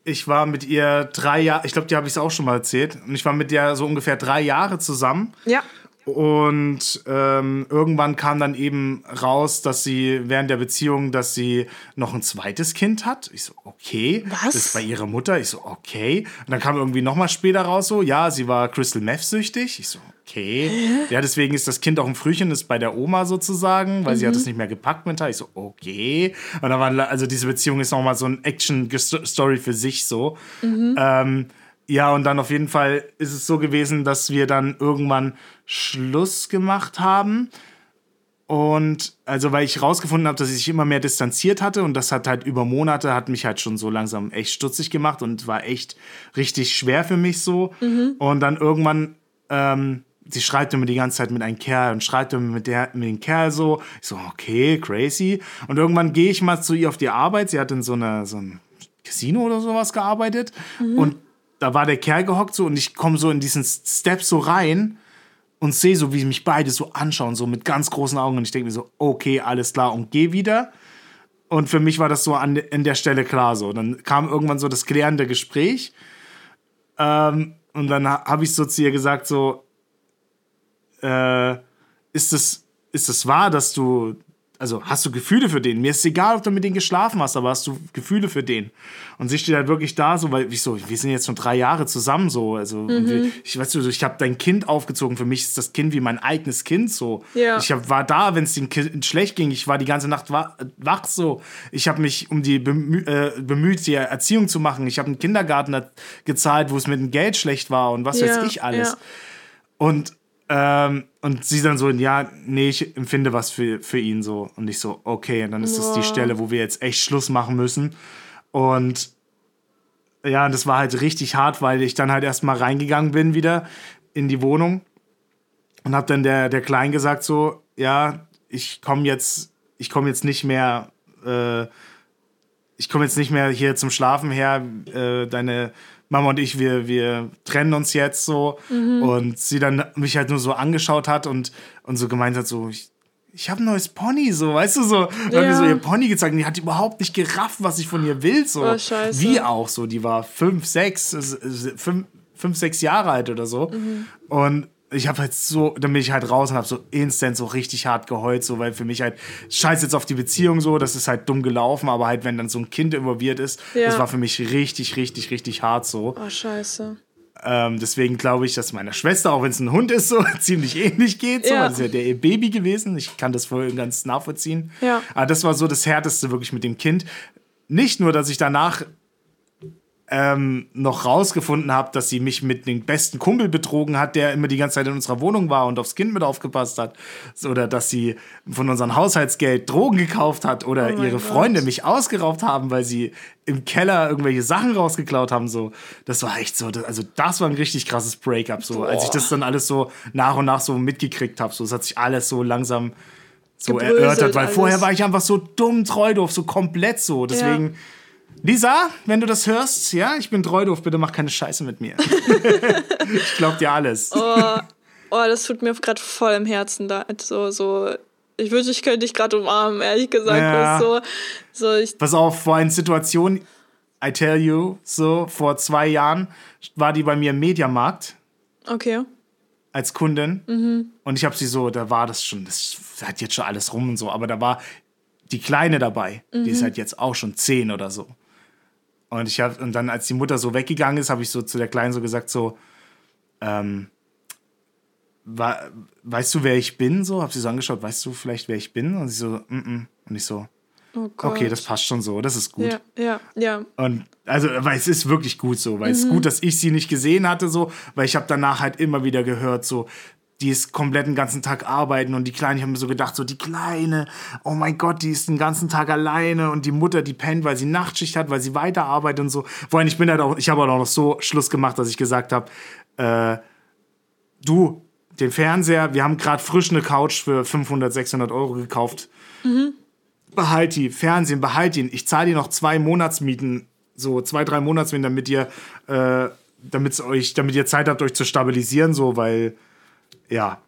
ich war mit ihr drei Jahre, ich glaube, die habe ich es auch schon mal erzählt. Und ich war mit der so ungefähr drei Jahre zusammen. Ja. Und ähm, irgendwann kam dann eben raus, dass sie während der Beziehung, dass sie noch ein zweites Kind hat. Ich so, okay. Was? Das ist bei ihrer Mutter. Ich so, okay. Und dann kam irgendwie noch mal später raus so, ja, sie war Crystal Meth süchtig. Ich so, okay. Ja, deswegen ist das Kind auch ein Frühchen, ist bei der Oma sozusagen, weil sie hat es nicht mehr gepackt mental. Ich so, okay. Und dann war, also diese Beziehung ist noch mal so ein Action-Story für sich so. Ähm, ja, und dann auf jeden Fall ist es so gewesen, dass wir dann irgendwann Schluss gemacht haben. Und also, weil ich rausgefunden habe, dass sie sich immer mehr distanziert hatte und das hat halt über Monate, hat mich halt schon so langsam echt stutzig gemacht und war echt richtig schwer für mich so. Und dann irgendwann, ähm, sie schreibt immer die ganze Zeit mit einem Kerl und schreibt immer mit, der, mit dem Kerl so. Ich so, okay, crazy. Und irgendwann gehe ich mal zu ihr auf die Arbeit. Sie hat in so, einer so einem Casino oder sowas gearbeitet. Und da war der Kerl gehockt so und ich komme so in diesen Step so rein und sehe so, wie mich beide so anschauen, so mit ganz großen Augen. Und ich denke mir so, okay, alles klar und geh wieder. Und für mich war das so an, an der Stelle klar so. Dann kam irgendwann so das klärende Gespräch. Ähm, und dann ha- habe ich so zu ihr gesagt, so, äh, ist es ist es wahr, dass du, also hast du Gefühle für den? Mir ist egal, ob du mit denen geschlafen hast, aber hast du Gefühle für den? Und sie steht halt wirklich da, so, weil ich so, wir sind jetzt schon drei Jahre zusammen, so, also und wir, ich weiß du, ich habe dein Kind aufgezogen. Für mich ist das Kind wie mein eigenes Kind, so. Ja. Ich hab, war da, wenn es dem Kind schlecht ging. Ich war die ganze Nacht wa wach, so. Ich habe mich um die bemü äh, bemüht, die Erziehung zu machen. Ich habe einen Kindergarten gezahlt, wo es mit dem Geld schlecht war und was Ja, weiß ich alles. ja. Und, ähm, und sie dann so, ja, nee, ich empfinde was für, für ihn so. Und ich so, okay, und dann ist das die. Stelle, wo wir jetzt echt Schluss machen müssen. Und ja, und das war halt richtig hart, weil ich dann halt erstmal reingegangen bin wieder in die Wohnung und hab dann der, der Klein gesagt so, ja, ich komme jetzt, ich komme jetzt nicht mehr, äh, ich komme jetzt nicht mehr hier zum Schlafen her, äh, deine Mama und ich, wir, wir trennen uns jetzt so. Und sie dann mich halt nur so angeschaut hat und, und so gemeint hat, so, ich, ich habe ein neues Pony, so, weißt du, so. Und hat mir Ja. so ihr Pony gezeigt und die hat überhaupt nicht gerafft, was ich von ihr will, so. Oh, scheiße. Wie auch so, die war fünf, sechs, äh, fünf, fünf sechs Jahre alt oder so. Und ich habe halt so, dann bin ich halt raus und habe so instant so richtig hart geheult, so, weil für mich halt scheiß jetzt auf die Beziehung so, das ist halt dumm gelaufen, aber halt, wenn dann so ein Kind involviert ist, Ja. das war für mich richtig, richtig, richtig hart so. Oh, scheiße. Ähm, deswegen glaube ich, dass meiner Schwester, auch wenn es ein Hund ist, so ziemlich ähnlich geht. So. Ja. Das ist ja der ihr Baby gewesen. Ich kann das voll ganz nachvollziehen. Ja. Aber das war so das Härteste wirklich mit dem Kind. Nicht nur, dass ich danach ähm, noch rausgefunden habe, dass sie mich mit dem besten Kumpel betrogen hat, der immer die ganze Zeit in unserer Wohnung war und aufs Kind mit aufgepasst hat. Oder dass sie von unserem Haushaltsgeld Drogen gekauft hat oder Oh ihre Gott. Freunde mich ausgeraubt haben, weil sie im Keller irgendwelche Sachen rausgeklaut haben. So, das war echt so. Also das war ein richtig krasses Breakup. So, als ich das dann alles so nach und nach so mitgekriegt habe. So, es hat sich alles so langsam so Gebröselt erörtert, weil alles. vorher war ich einfach so dumm treu doof, so komplett so. Deswegen. Lisa, wenn du das hörst, ja, ich bin treu doof, bitte mach keine Scheiße mit mir. ich glaub dir alles. Oh, oh das tut mir gerade voll im Herzen da. So, so. Ich wünschte, ich könnte dich gerade umarmen, ehrlich gesagt. Ja. So, so ich, Pass auf, vor einer Situation, I tell you, so, vor zwei Jahren war die bei mir im Mediamarkt okay. als Kundin. Mhm. Und ich habe sie so, da war das schon, das hat jetzt schon alles rum und so, aber da war die Kleine dabei, die Mhm. ist halt jetzt auch schon zehn oder so. Und ich habe, und dann, als die Mutter so weggegangen ist, habe ich so zu der Kleinen so gesagt, so, ähm, weißt du, wer ich bin? So, habe sie so angeschaut, weißt du vielleicht, wer ich bin? Und sie so, mm -mm. Und ich so, Oh okay, das passt schon so, das ist gut. Ja, ja, ja. Und also, weil es ist wirklich gut so, weil es Mhm. ist gut, dass ich sie nicht gesehen hatte, so, weil ich habe danach halt immer wieder gehört, so, die ist komplett den ganzen Tag arbeiten und die Kleine, ich habe mir so gedacht, so die Kleine, oh mein Gott, die ist den ganzen Tag alleine und die Mutter, die pennt, weil sie Nachtschicht hat, weil sie weiterarbeitet und so. Vor allem, ich bin halt auch, ich habe halt auch noch so Schluss gemacht, dass ich gesagt habe, äh, du, den Fernseher, wir haben gerade frisch eine Couch für 500, 600 Euro gekauft behalt die, Fernsehen, behalt ihn. Ich zahle dir noch zwei Monatsmieten, so zwei, drei Monatsmieten, damit ihr, äh, damit's euch, damit ihr Zeit habt, euch zu stabilisieren, so, weil, ja,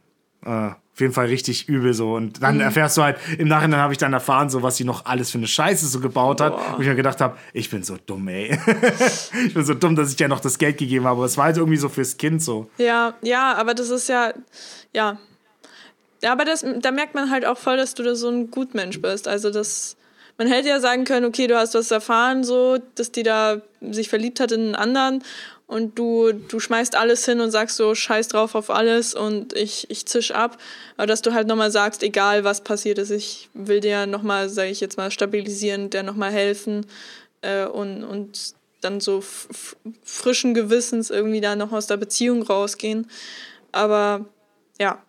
äh, auf jeden Fall richtig übel so. Und dann erfährst du halt, im Nachhinein habe ich dann erfahren, so was sie noch alles für eine Scheiße so gebaut hat. Wo ich mir gedacht habe, ich bin so dumm, ey. ich bin so dumm, dass ich ja noch das Geld gegeben habe. Aber es war halt irgendwie so fürs Kind so. Ja, ja, aber das ist ja, ja. Ja, aber das, da merkt man halt auch voll, dass du da so ein Gutmensch bist. Also das, man hätte ja sagen können, okay, du hast was erfahren, so, dass die da sich verliebt hat in einen anderen und du, du schmeißt alles hin und sagst so, scheiß drauf auf alles und ich, ich zisch ab. Aber dass du halt nochmal sagst, egal was passiert ist, ich will dir nochmal, sage ich jetzt mal, stabilisieren, dir nochmal helfen äh, und, und dann so frischen Gewissens irgendwie da noch aus der Beziehung rausgehen. Aber ja.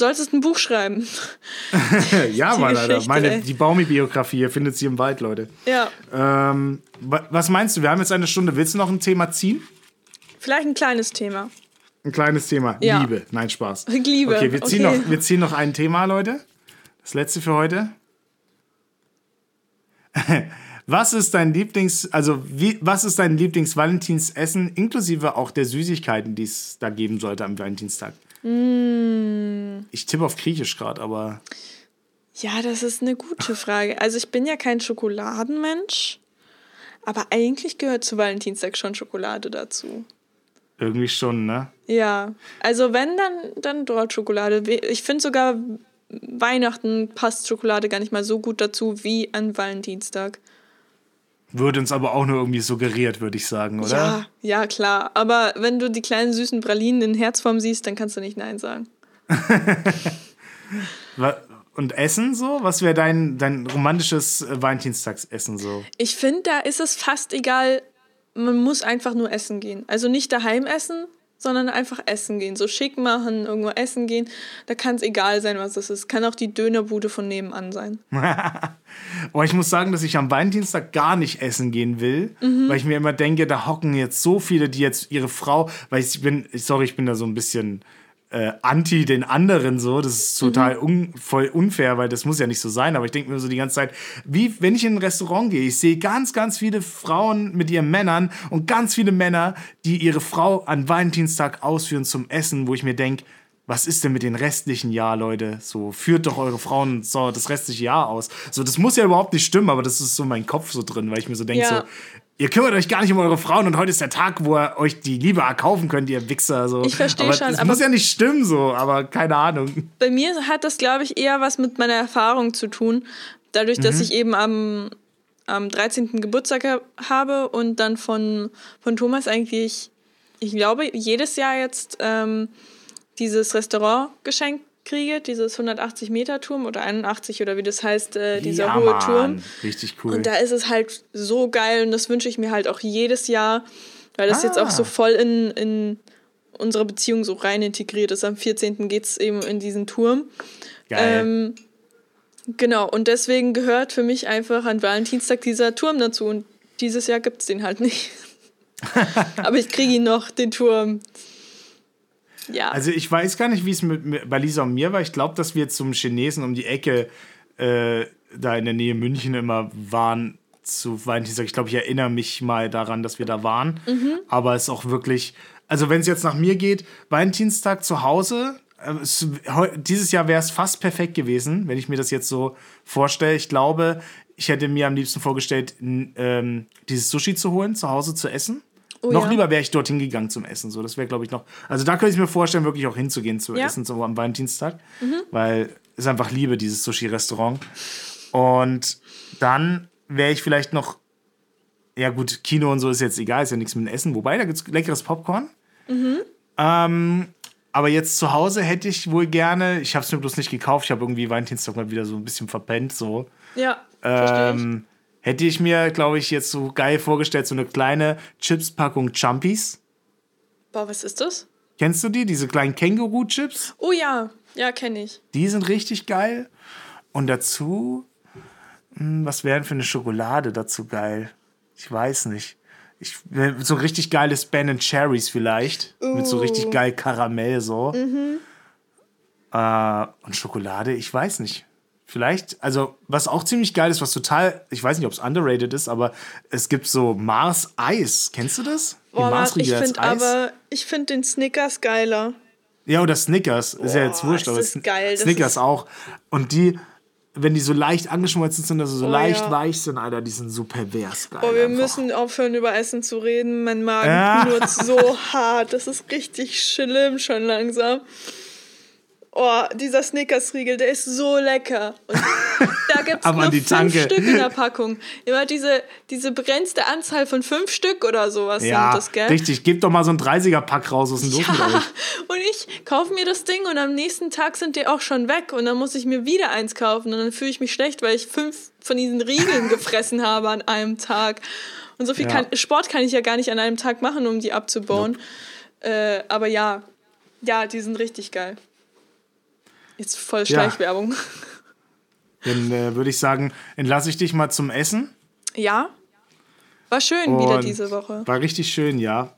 Solltest ein Buch schreiben. ja, Die Mann, Alter. Meine, ey. die Baumi-Biografie, ihr findet sie im Wald, Leute. Ja. Ähm, wa- was meinst du? Wir haben jetzt eine Stunde. Willst du noch ein Thema ziehen? Vielleicht ein kleines Thema. Ein kleines Thema. Ja. Liebe. Nein, Spaß. Liebe. Okay, wir ziehen, okay. Noch, wir ziehen noch ein Thema, Leute. Das letzte für heute. Was ist dein Lieblings, also wie, was ist dein Lieblings-Valentinsessen, inklusive auch der Süßigkeiten, die es da geben sollte am Valentinstag? Mm. Ich tippe auf Griechisch gerade, aber Ja, das ist eine gute Frage. Also ich bin ja kein Schokoladenmensch, aber eigentlich gehört zu Valentinstag schon Schokolade dazu. irgendwie schon, ne? Ja, also wenn, dann, dann dort Schokolade. Ich finde sogar Weihnachten passt Schokolade gar nicht mal so gut dazu wie an Valentinstag. Würde uns aber auch nur irgendwie suggeriert, würde ich sagen, oder? Ja, ja, klar. Aber wenn du die kleinen süßen Pralinen in Herzform siehst, dann kannst du nicht Nein sagen. Und Essen so? Was wäre dein, dein romantisches äh, Valentinstagsessen so? Ich finde, da ist es fast egal, man muss einfach nur essen gehen. Also nicht daheim essen, sondern einfach essen gehen. So schick machen, irgendwo essen gehen. Da kann es egal sein, was es ist. Kann auch die Dönerbude von nebenan sein. Aber ich muss sagen, dass ich am Valentinstag gar nicht essen gehen will, Mhm. weil ich mir immer denke, da hocken jetzt so viele, die jetzt ihre Frau, weil ich bin, sorry, ich bin da so ein bisschen äh, anti den anderen so, das ist total Mhm. un, voll unfair, weil das muss ja nicht so sein, aber ich denke mir so die ganze Zeit, wie wenn ich in ein Restaurant gehe, ich sehe ganz, ganz viele Frauen mit ihren Männern und ganz viele Männer, die ihre Frau an Valentinstag ausführen zum Essen, wo ich mir denke, was ist denn mit den restlichen Jahr, Leute? So, führt doch eure Frauen so das restliche Jahr aus. So, das muss ja überhaupt nicht stimmen, aber das ist so mein Kopf so drin, weil ich mir so denke, Ja. so, ihr kümmert euch gar nicht um eure Frauen und heute ist der Tag, wo ihr euch die Liebe erkaufen könnt, ihr Wichser. So. Ich verstehe aber schon, Das aber- muss ja nicht stimmen, so, aber keine Ahnung. Bei mir hat das, glaube ich, eher was mit meiner Erfahrung zu tun. Dadurch, dass Mhm. ich eben am, am 13. Geburtstag ha- habe und dann von, von Thomas eigentlich, ich glaube, jedes Jahr jetzt ähm, dieses Restaurant geschenkt kriege, dieses 180-Meter-Turm oder 81 oder wie das heißt, äh, dieser ja, hohe Mann. Turm. Richtig cool. Und da ist es halt so geil und das wünsche ich mir halt auch jedes Jahr, weil das jetzt Ah. auch so voll in, in unsere Beziehung so rein integriert ist. Am 14. geht es eben in diesen Turm. Geil. Ähm, genau, und deswegen gehört für mich einfach an Valentinstag dieser Turm dazu. Und dieses Jahr gibt es den halt nicht. Aber ich kriege ihn noch, den Turm. Ja. Also ich weiß gar nicht, wie es mit, bei Lisa und mir war. Ich glaube, dass wir zum Chinesen um die Ecke äh, da in der Nähe München immer waren zu Valentinstag. Ich glaube, ich erinnere mich mal daran, dass wir da waren. Aber es ist auch wirklich, also wenn es jetzt nach mir geht, Valentinstag zu Hause. äh, dieses Jahr wäre es fast perfekt gewesen, wenn ich mir das jetzt so vorstelle. Ich glaube, ich hätte mir am liebsten vorgestellt, ähm, dieses Sushi zu holen, zu Hause zu essen. Oh noch ja. lieber wäre ich dorthin gegangen zum Essen. So, das wäre, glaube ich, noch. Also da könnte ich mir vorstellen, wirklich auch hinzugehen zu Ja. essen, so am Valentinstag. Weil es einfach liebe, dieses Sushi-Restaurant. Und dann wäre ich vielleicht noch. Ja, gut, Kino und so ist jetzt egal, ist ja nichts mit dem Essen. Wobei, da gibt es leckeres Popcorn. Ähm, aber jetzt zu Hause hätte ich wohl gerne, ich habe es mir bloß nicht gekauft, ich habe irgendwie Valentinstag mal wieder so ein bisschen verpennt, so. ja. Ähm, hätte ich mir, glaube ich, jetzt so geil vorgestellt, so eine kleine Chips-Packung Chumpies. Boah, was ist das? Kennst du die? Diese kleinen Känguru-Chips? Oh ja, ja, kenne ich. Die sind richtig geil. Und dazu, hm, was wäre denn für eine Schokolade dazu geil? Ich weiß nicht. Ich, so richtig geiles Ben Cherries vielleicht. Mit so richtig Uh. geil Karamell so. Äh, und Schokolade, ich weiß nicht. Vielleicht, also was auch ziemlich geil ist, was total, ich weiß nicht, ob es underrated ist, aber es gibt so Mars Eis. Kennst du das? Die Boah, Mann, ich finde aber, ich finde den Snickers geiler. Ja, oder Snickers. ist ja jetzt Boah, wurscht, ist aber das Sn- geil, Snickers ist- auch. Und die, wenn die so leicht angeschmolzen sind, also so Oh, leicht ja. weich sind, Alter, die sind so pervers geil. Boah, wir einfach. müssen aufhören, über Essen zu reden. Mein Magen Ja. knurrt so hart. Das ist richtig schlimm schon langsam. Oh, dieser Snickers-Riegel, der ist so lecker. Und da gibt es nur fünf Tanke. Stück in der Packung. Immer diese, diese begrenzte Anzahl von fünf Stück oder sowas Ja, sind das, gell? richtig. Gebt doch mal so ein 30er-Pack raus. Los mit Ja, euch? und ich kaufe mir das Ding und am nächsten Tag sind die auch schon weg und dann muss ich mir wieder eins kaufen und dann fühle ich mich schlecht, weil ich fünf von diesen Riegeln gefressen habe an einem Tag. Und so viel Ja. kann, Sport kann ich ja gar nicht an einem Tag machen, um die abzubauen. Äh, aber ja, ja, die sind richtig geil. Jetzt voll Ja. Schleichwerbung. Dann äh, würde ich sagen, entlasse ich dich mal zum Essen. Ja, war schön wieder Und diese Woche. War richtig schön, ja.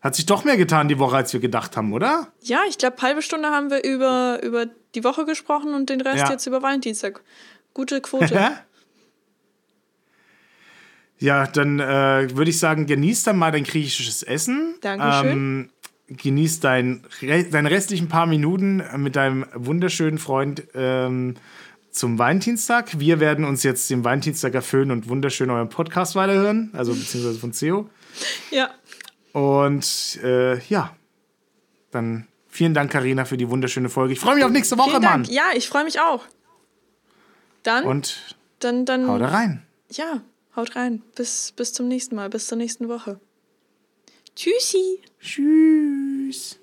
Hat sich doch mehr getan die Woche, als wir gedacht haben, oder? Ja, ich glaube, halbe Stunde haben wir über, über die Woche gesprochen und den Rest Ja. jetzt über Valentinstag. Gute Quote. ja, dann äh, würde ich sagen, genieß dann mal dein griechisches Essen. Dankeschön. Ähm, genieß dein, deine restlichen paar Minuten mit deinem wunderschönen Freund ähm, zum Valentinstag. Wir werden uns jetzt den Valentinstag erfüllen und wunderschön euren Podcast weiterhören, also beziehungsweise von CEO. ja. Und äh, ja, dann vielen Dank, Karina, für die wunderschöne Folge. Ich freue mich auf nächste Woche, Vielen Mann. Dank. Ja, ich freue mich auch. Dann, Und dann, dann. hau da rein. Ja, haut rein. Bis, bis zum nächsten Mal, bis zur nächsten Woche. Tschüssi. Tschüss.